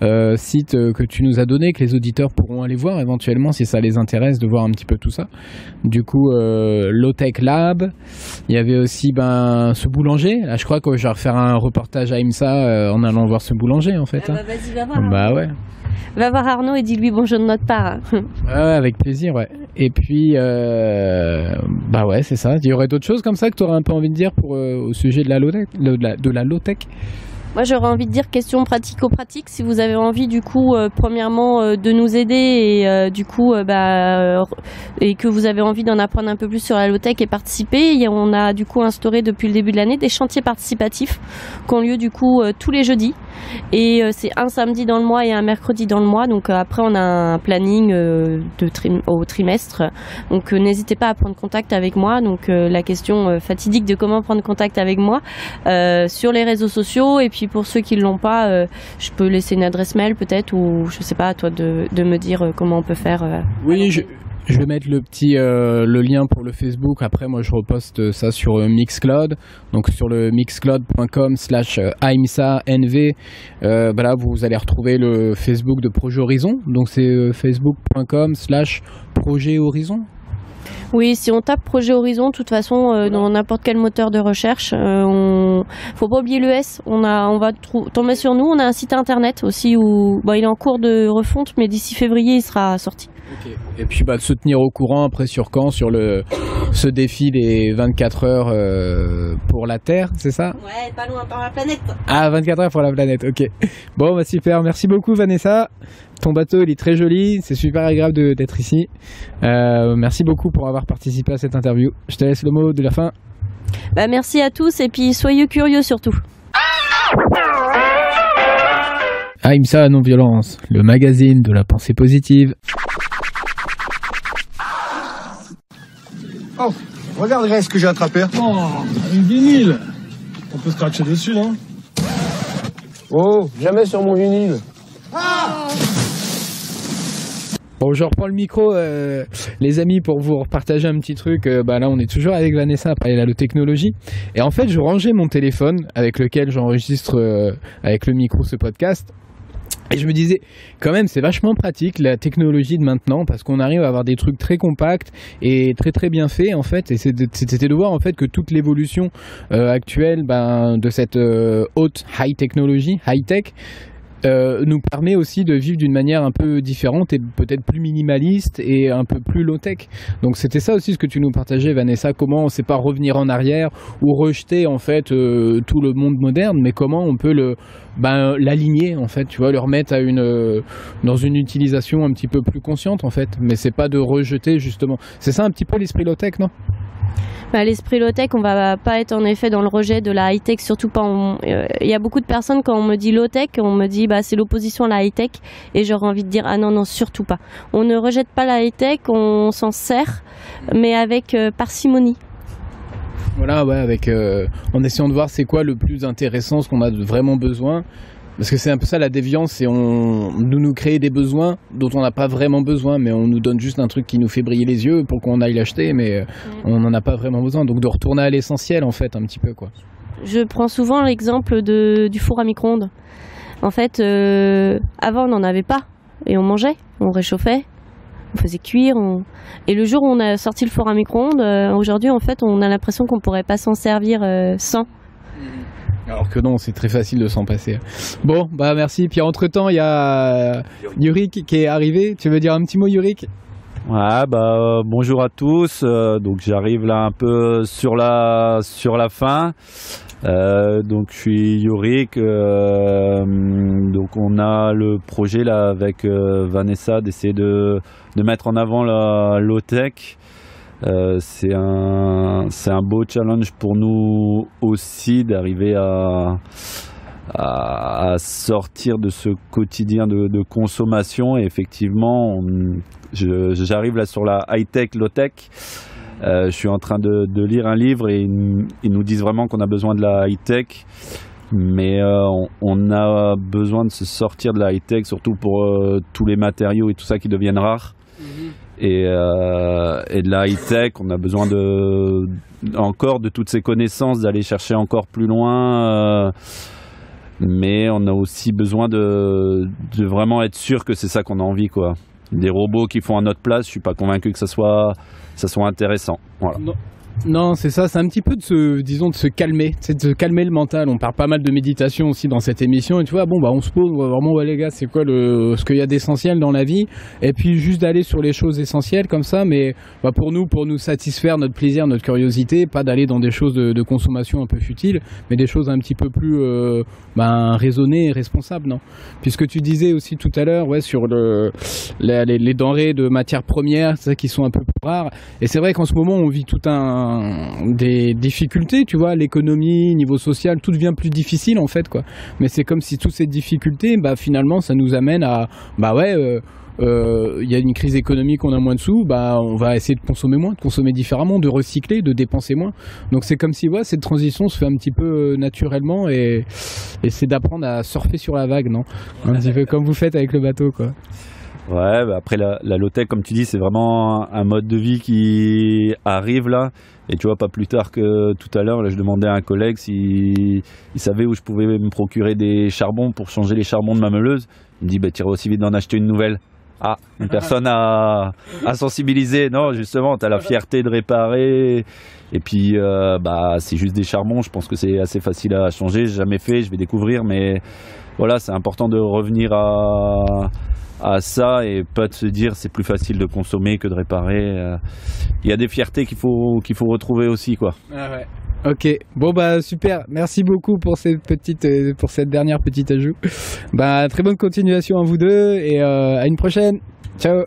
euh sites que tu nous as donnés, que les auditeurs pourront aller voir éventuellement si ça les intéresse de voir un petit peu tout ça. Du coup, euh, low-tech lab. Il y avait aussi ben ce boulanger. Là, je crois que je vais refaire un reportage à IMSA en allant voir ce boulanger en fait. Ah bah, hein. vas-y, va voir. Bah ouais. Va voir Arnaud et dis-lui bonjour de notre part. *laughs* ouais, avec plaisir, ouais. Et puis, euh, bah ouais, c'est ça. Il y aurait d'autres choses comme ça que tu aurais un peu envie de dire pour, euh, au sujet de la low-tech, de la low-tech? Moi, j'aurais envie de dire question pratico-pratique. Si vous avez envie, du coup, euh, premièrement, euh, de nous aider et euh, du coup, bah, et que vous avez envie d'en apprendre un peu plus sur la low-tech et participer, on a du coup instauré depuis le début de l'année des chantiers participatifs qui ont lieu du coup tous les jeudis. Et c'est un samedi dans le mois et un mercredi dans le mois. Donc après, on a un planning au trimestre. Donc n'hésitez pas à prendre contact avec moi. Donc la question fatidique de comment prendre contact avec moi sur les réseaux sociaux et puis pour ceux qui ne l'ont pas, euh, je peux laisser une adresse mail peut-être ou je sais pas à toi de, me dire euh, comment on peut faire. Euh, oui, je, vais mettre le petit le lien pour le Facebook. Après, moi, je reposte ça sur Mixcloud. Donc sur le mixcloud.com/slash NV. Bah vous allez retrouver le Facebook de Projet Horizon. Donc c'est facebook.com/slash Projet Horizon. Oui, si on tape Projet Horizon, de toute façon, euh, dans n'importe quel moteur de recherche, euh, on faut pas oublier l'ES. On a, on va tomber sur nous. On a un site internet aussi où, bah, il est en cours de refonte, mais d'ici février, il sera sorti. Et puis bah, de se tenir au courant après sur quand sur le ce défi des 24 heures euh, pour la Terre, c'est ça? Ouais, pas loin pour la planète. Ah, 24 heures pour la planète. OK. Bon, bah super. Merci beaucoup Vanessa. Ton bateau, il est très joli. C'est super agréable d'être ici. Euh, merci beaucoup pour avoir participé à cette interview. Je te laisse le mot de la fin. Bah merci à tous et puis soyez curieux surtout. AIMSA Non-Violence, le magazine de la pensée positive. Oh, regarde ce que j'ai attrapé. Oh, une vinyle. On peut scratcher dessus, non Oh, jamais sur mon vinyle. Bon, je reprends le micro, euh, les amis, pour vous partager un petit truc. Euh, bah là, on est toujours avec Vanessa à parler de la technologie. Et en fait, je rangeais mon téléphone avec lequel j'enregistre euh, avec le micro ce podcast. Et je me disais, quand même, c'est vachement pratique la technologie de maintenant parce qu'on arrive à avoir des trucs très compacts et très très bien faits en fait. Et c'était de voir en fait que toute l'évolution euh, actuelle ben, de cette euh, haute high technologie, high tech, euh, nous permet aussi de vivre d'une manière un peu différente et peut-être plus minimaliste et un peu plus low-tech. Donc c'était ça aussi ce que tu nous partageais, Vanessa, comment on ne sait pas revenir en arrière ou rejeter en fait euh, tout le monde moderne, mais comment on peut le ben, l'aligner en fait, tu vois, le remettre à une euh, dans une utilisation un petit peu plus consciente en fait. Mais c'est pas de rejeter justement. C'est ça un petit peu l'esprit low-tech, non? Bah, l'esprit low-tech, on va pas être en effet dans le rejet de la high-tech, surtout pas. Euh, il y a beaucoup de personnes, quand on me dit low-tech, on me dit bah, c'est l'opposition à la high-tech, et j'aurais envie de dire ah non, non, surtout pas. On ne rejette pas la high-tech, on s'en sert, mais avec euh, parcimonie. Voilà, ouais, avec, euh, en essayant de voir c'est quoi le plus intéressant, ce qu'on a vraiment besoin, parce que c'est un peu ça la déviance, c'est on nous nous créer des besoins dont on n'a pas vraiment besoin, mais on nous donne juste un truc qui nous fait briller les yeux pour qu'on aille l'acheter, mais euh, on n'en a pas vraiment besoin. Donc de retourner à l'essentiel en fait, un petit peu quoi. Je prends souvent l'exemple du four à micro-ondes. En fait, euh, avant on n'en avait pas et on mangeait, on réchauffait, on faisait cuire. Et le jour où on a sorti le four à micro-ondes, euh, aujourd'hui en fait on a l'impression qu'on pourrait pas s'en servir sans. Alors que non, c'est très facile de s'en passer. Bon, bah merci. Puis entre temps, il y a Yurik qui est arrivé. Tu veux dire un petit mot, Yurik Ouais, bah euh, bonjour à tous. Euh, donc j'arrive là un peu sur la fin. Euh, donc je suis euh, donc on a le projet là avec Vanessa d'essayer de, de mettre en avant la low tech. Euh, c'est un un beau challenge pour nous aussi d'arriver à, sortir de ce quotidien de, consommation. Et effectivement, j'arrive là sur la high tech, low tech. Euh, je suis en train de, lire un livre et ils, nous disent vraiment qu'on a besoin de la high-tech, mais euh, on, a besoin de se sortir de la high-tech, surtout pour tous les matériaux et tout ça qui deviennent rares. Et, euh, et de la high-tech, on a besoin de, encore de toutes ces connaissances, d'aller chercher encore plus loin. euh, mais on a aussi besoin de, vraiment être sûr que c'est ça qu'on a envie. quoi. Des robots qui font à notre place, je suis pas convaincu que ça soit, ça soit intéressant. Voilà. Non, c'est ça, c'est un petit peu de se, disons, de se calmer, c'est de se calmer le mental. On parle pas mal de méditation aussi dans cette émission, et tu vois, bon, bah, on se pose, on voit vraiment, ouais, les gars, c'est quoi le, ce qu'il y a d'essentiel dans la vie, et puis juste d'aller sur les choses essentielles comme ça, mais bah, pour nous, pour nous satisfaire notre plaisir, notre curiosité, pas d'aller dans des choses de, consommation un peu futiles, mais des choses un petit peu plus, euh, ben, raisonnées et responsables, non? Puisque tu disais aussi tout à l'heure, ouais, sur le, les, les denrées de matières premières, ça qui sont un peu plus rares. Et c'est vrai qu'en ce moment, on vit tout un des difficultés, tu vois, l'économie, niveau social, tout devient plus difficile en fait, quoi. Mais c'est comme si toutes ces difficultés, bah finalement, ça nous amène à, bah ouais. euh, euh, il y a une crise économique, on a moins de sous, bah on va essayer de consommer moins, de consommer différemment, de recycler, de dépenser moins. Donc c'est comme si ouais, cette transition se fait un petit peu euh, naturellement et, c'est d'apprendre à surfer sur la vague, non? Comme vous faites avec le bateau, quoi. Ouais, bah après la, la low-tech, comme tu dis, c'est vraiment un, mode de vie qui arrive là. Et tu vois, pas plus tard que tout à l'heure, je demandais à un collègue s'il il savait où je pouvais me procurer des charbons pour changer les charbons de ma meuleuse. Il me dit, bah, t'irais aussi vite d'en acheter une nouvelle. Ah, une personne à, à sensibiliser. Non, justement, t'as la fierté de réparer. Et puis, euh, bah, c'est juste des charbons. Je pense que c'est assez facile à changer. J'ai jamais fait, je vais découvrir. Mais voilà, c'est important de revenir à, à ça et pas de se dire c'est plus facile de consommer que de réparer. euh. Il y a des fiertés qu'il faut, qu'il faut retrouver aussi, quoi. Ok, bon bah super, merci beaucoup pour cette petite, euh, pour cette dernière petite ajout. Bah très bonne continuation à vous deux et euh, à une prochaine. Ciao.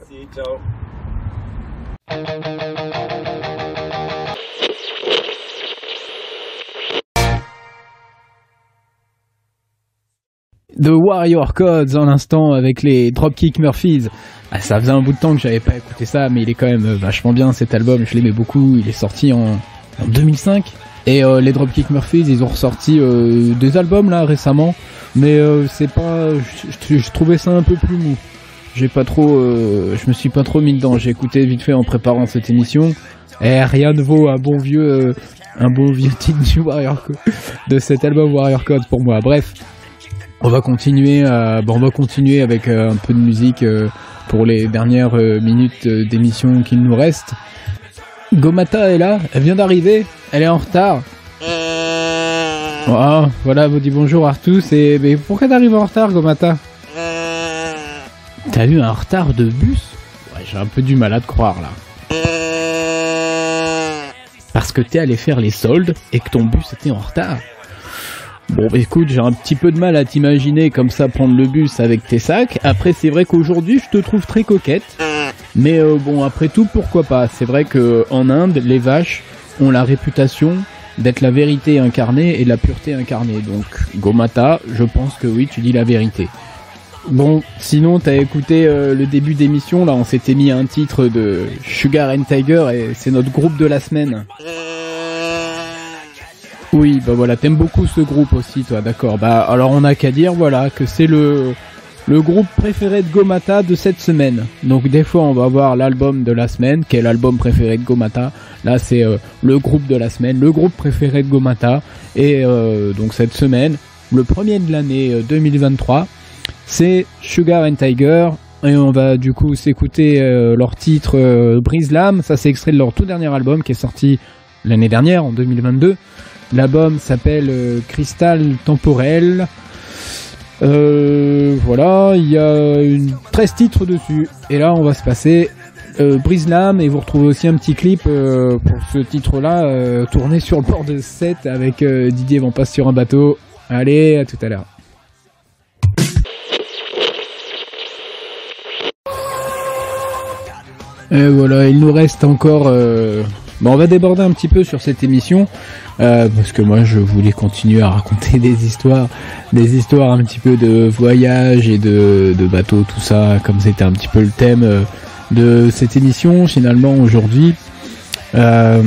The Warrior Codes en instant avec les Dropkick Murphys. Ah, ça faisait un bout de temps que j'avais pas écouté ça, mais il est quand même euh, vachement bien cet album. Je l'aimais beaucoup. Il est sorti en, en 2005. Et euh, les Dropkick Murphys, ils ont ressorti euh, des albums là récemment, mais euh, c'est pas. Je, trouvais ça un peu plus mou. J'ai pas trop. euh, je me suis pas trop mis dedans. J'ai écouté vite fait en préparant cette émission. Et rien ne vaut un bon vieux, euh, un bon vieux titre du Warrior Co- de cet album Warrior Code pour moi. Bref, on va continuer. euh, bon, on va continuer avec euh, un peu de musique euh, pour les dernières minutes d'émission qu'il nous reste. Gomata est là, elle vient d'arriver, elle est en retard. Oh, voilà, vous dit bonjour Artus et mais pourquoi t'arrives en retard Gomata? T'as eu un retard de bus? Ouais, j'ai un peu du mal à te croire là. Parce que t'es allé faire les soldes et que ton bus était en retard. Bon, écoute, j'ai un petit peu de mal à t'imaginer comme ça prendre le bus avec tes sacs. Après, c'est vrai qu'aujourd'hui, je te trouve très coquette. Mais euh, bon, après tout, pourquoi pas? C'est vrai que Inde, les vaches ont la réputation d'être la vérité incarnée et la pureté incarnée. Donc, Gomata, je pense que oui, tu dis la vérité. Bon, sinon, t'as écouté euh, le début d'émission, là, on s'était mis un titre de Sugar and Tiger et c'est notre groupe de la semaine. Oui, bah voilà, t'aimes beaucoup ce groupe aussi, toi, d'accord. Bah alors on a qu'à dire, voilà, que c'est le le groupe préféré de Gomata de cette semaine. Donc des fois on va voir l'album de la semaine, qui est l'album préféré de Gomata? Là c'est euh, le groupe de la semaine, le groupe préféré de Gomata. Et euh, donc cette semaine, le premier de l'année euh, 2023, c'est Sugar and Tiger. Et on va du coup s'écouter euh, leur titre euh, Brise l'âme. Ça c'est extrait de leur tout dernier album qui est sorti l'année dernière, en 2022. L'album s'appelle euh, Cristal Temporel. Euh, voilà, il y a une 13 titres dessus. Et là, on va se passer euh, Brise l'âme et vous retrouvez aussi un petit clip euh, pour ce titre-là tourné sur le port de 7 avec Didier Van Passe sur un bateau. Allez, à tout à l'heure. Et voilà, il nous reste encore. Bon, on va déborder un petit peu sur cette émission euh, parce que moi, je voulais continuer à raconter *laughs* des histoires, des histoires un petit peu de voyage et de, de bateaux, tout ça, comme c'était un petit peu le thème euh, de cette émission finalement aujourd'hui. Euh,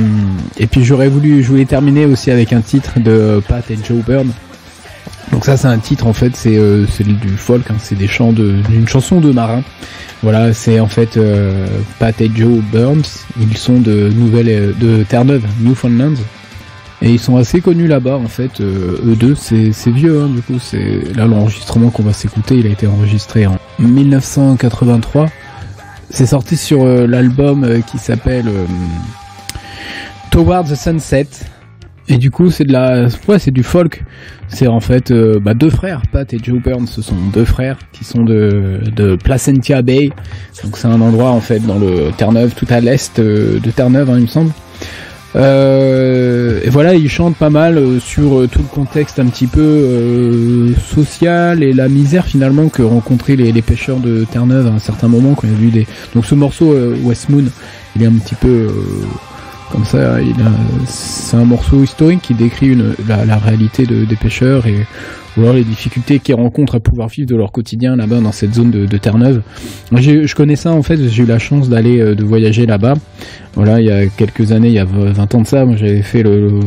et puis j'aurais voulu, je voulais terminer aussi avec un titre de Pat et Joe Byrne. Donc ça, c'est un titre en fait, c'est euh, du folk, hein, c'est des chants de, d'une chanson de marin. Voilà, c'est en fait euh, Pat et Joe Burns. Ils sont de Nouvelle, euh, de Terre-Neuve, Newfoundland, et ils sont assez connus là-bas. En fait, euh, eux deux, c'est vieux. Hein, du coup, c'est là l'enregistrement qu'on va s'écouter. Il a été enregistré en 1983. C'est sorti sur euh, l'album euh, qui s'appelle euh, Toward the Sunset. Et du coup, c'est de la, ouais, c'est du folk. C'est en fait bah, deux frères, Pat et Joe Burns. Ce sont deux frères qui sont de, de Placentia Bay. Donc c'est un endroit en fait dans le Terre-Neuve, tout à l'est de Terre-Neuve, hein, il me semble. Euh, et voilà, ils chantent pas mal euh, sur euh, tout le contexte un petit peu social et la misère finalement que rencontraient les, les pêcheurs de Terre-Neuve à un certain moment quand il y a eu des. Donc ce morceau West Moon, il est un petit peu comme ça. il C'est un morceau historique qui décrit une, la, la réalité de- des pêcheurs et ou les difficultés qu'ils rencontrent à pouvoir vivre de leur quotidien là-bas dans cette zone de, Terre-Neuve. Je connais ça en fait, j'ai eu la chance d'aller euh, de voyager là-bas. Voilà, il y a quelques années, il y a 20 ans de ça, moi j'avais fait le,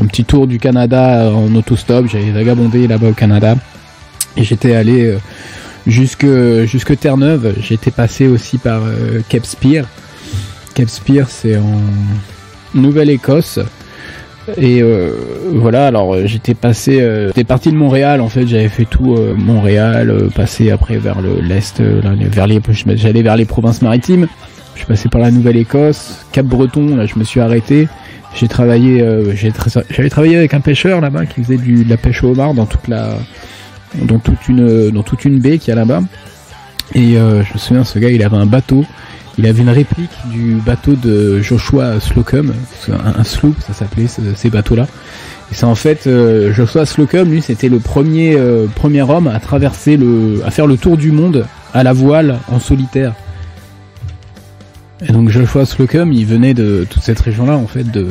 un petit tour du Canada en autostop, j'avais vagabondé là-bas au Canada et j'étais allé euh, jusque jusque Terre-Neuve. J'étais passé aussi par euh, Cape Spear. Cape Spear, c'est en Nouvelle-Écosse. Et euh, voilà, alors euh, j'étais passé, euh, j'étais parti de Montréal en fait, j'avais fait tout Montréal, passé après vers le l'est, vers les, j'allais vers les provinces maritimes. Je suis passé par la Nouvelle-Écosse, Cap-Breton, là je me suis arrêté. J'ai travaillé, j'avais travaillé avec un pêcheur là-bas qui faisait de la pêche au homard dans toute la, dans toute une, dans toute une baie qu'il y a là-bas. Et je me souviens, ce gars, il avait un bateau. Il avait une réplique du bateau de Joshua Slocum, un, sloop, ça s'appelait ce- ces bateaux-là. Et c'est en fait euh, Joshua Slocum, lui, c'était le premier euh, premier homme à traverser le, à faire le tour du monde à la voile en solitaire. Et donc Joshua Slocum, il venait de toute cette région-là, en fait, de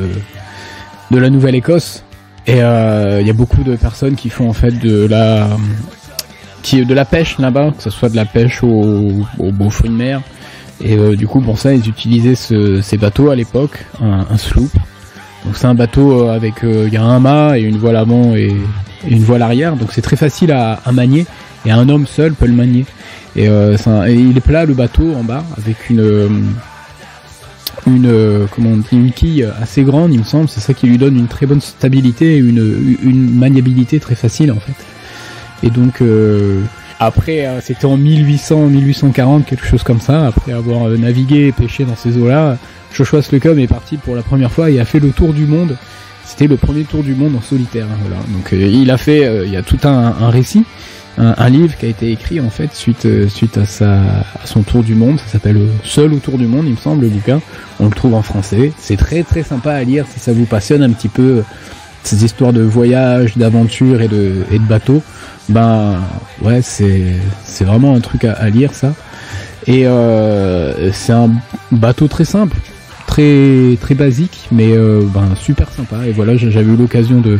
de la Nouvelle-Écosse. Et euh, il y a beaucoup de personnes qui font en fait de la qui de la pêche là-bas, que ce soit de la pêche au, au beau fruits de mer. Et euh, du coup, pour ça, ils utilisaient ce- ces bateaux à l'époque, un, sloop. Donc c'est un bateau euh, avec, euh, il y a un mât et une voile avant et, une voile arrière. Donc c'est très facile à, manier et un homme seul peut le manier. Et, il est plat le bateau en bas avec une une comment une quille assez grande, il me semble. C'est ça qui lui donne une très bonne stabilité et une, une maniabilité très facile en fait. Et donc après, euh, c'était en 1800, 1840, quelque chose comme ça. Après avoir euh, navigué et pêché dans ces eaux-là, Joshua Slocum est parti pour la première fois et a fait le tour du monde. C'était le premier tour du monde en solitaire. hein, voilà. Donc euh, il a fait, il y a tout un, récit, un, livre qui a été écrit en fait suite suite à son tour du monde. Ça s'appelle Seul autour du monde, il me semble, le bouquin. On le trouve en français. C'est très très sympa à lire si ça vous passionne un petit peu ces histoires de voyage, d'aventure et de et de bateaux ben ouais c'est c'est vraiment un truc à, lire ça. Et euh, c'est un bateau très simple très très basique mais euh, ben super sympa. Et voilà j'avais eu l'occasion de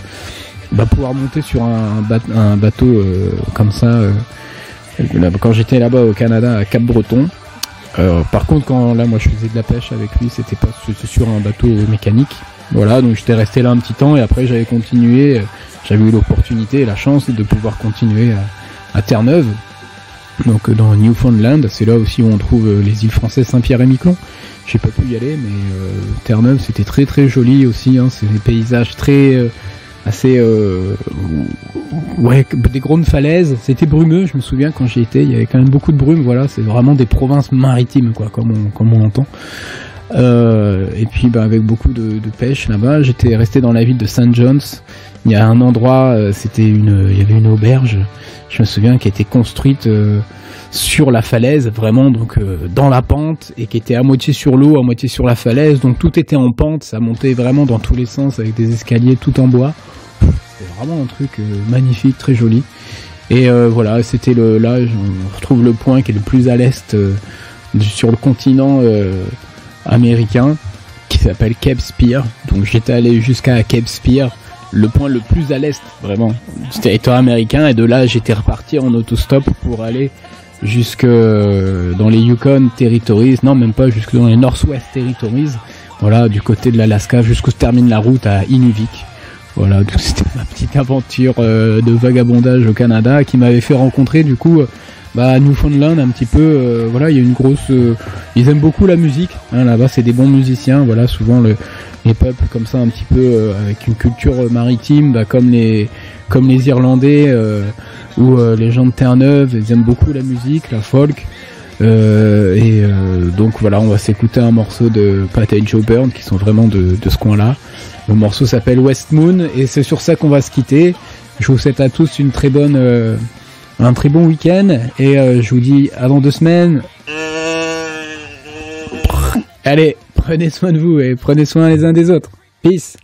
bah, pouvoir monter sur un, ba- un bateau euh, comme ça quand j'étais là-bas au Canada à Cap-Breton. Par contre quand là moi je faisais de la pêche avec lui c'était pas sur un bateau mécanique voilà donc j'étais resté là un petit temps et après j'avais continué euh, j'avais eu l'opportunité et la chance de pouvoir continuer à, Terre-Neuve, donc euh, dans Newfoundland. C'est là aussi où on trouve euh, les îles françaises Saint-Pierre et Miquelon. J'ai pas pu y aller, mais euh, Terre-Neuve c'était très très joli aussi. Hein, c'est des paysages très euh, assez euh, ouais des grandes falaises. C'était brumeux, je me souviens quand j'y étais, il y avait quand même beaucoup de brume. Voilà, c'est vraiment des provinces maritimes quoi, comme on comme on entend. Euh, et puis bah, avec beaucoup de, pêche là-bas, j'étais resté dans la ville de St. John's. Il y a un endroit, euh, c'était une, il y avait une auberge. Je me souviens qui a été construite. euh, sur la falaise, vraiment donc dans la pente et qui était à moitié sur l'eau, à moitié sur la falaise. Donc tout était en pente, ça montait vraiment dans tous les sens avec des escaliers tout en bois. C'était vraiment un truc magnifique, très joli. Et voilà, c'était le là, on retrouve le point qui est le plus à l'est sur le continent américain, qui s'appelle Cape Spear. Donc j'étais allé jusqu'à Cape Spear, le point le plus à l'est vraiment du territoire américain. Et de là, j'étais reparti en autostop pour aller jusque euh, dans les Yukon Territories, non même pas jusque dans les Northwest Territories. Voilà, du côté de l'Alaska, jusqu'où se termine la route à Inuvik. Voilà, donc *laughs* c'était ma petite aventure euh, de vagabondage au Canada qui m'avait fait rencontrer du coup bah, Newfoundland un petit peu. euh, voilà, il y a une grosse. euh, ils aiment beaucoup la musique. Hein, Là-bas, c'est des bons musiciens. Voilà, souvent le, les peuples comme ça un petit peu euh, avec une culture euh, maritime, bah, comme les comme les Irlandais euh, ou euh, les gens de Terre-Neuve. Ils aiment beaucoup la musique, la folk. Et donc voilà, on va s'écouter un morceau de Pat et Joe Byrne qui sont vraiment de, de ce coin-là. Le morceau s'appelle West Moon et c'est sur ça qu'on va se quitter. Je vous souhaite à tous une très bonne, un très bon week-end et euh, je vous dis dans deux semaines. Allez, prenez soin de vous et prenez soin les uns des autres. Peace.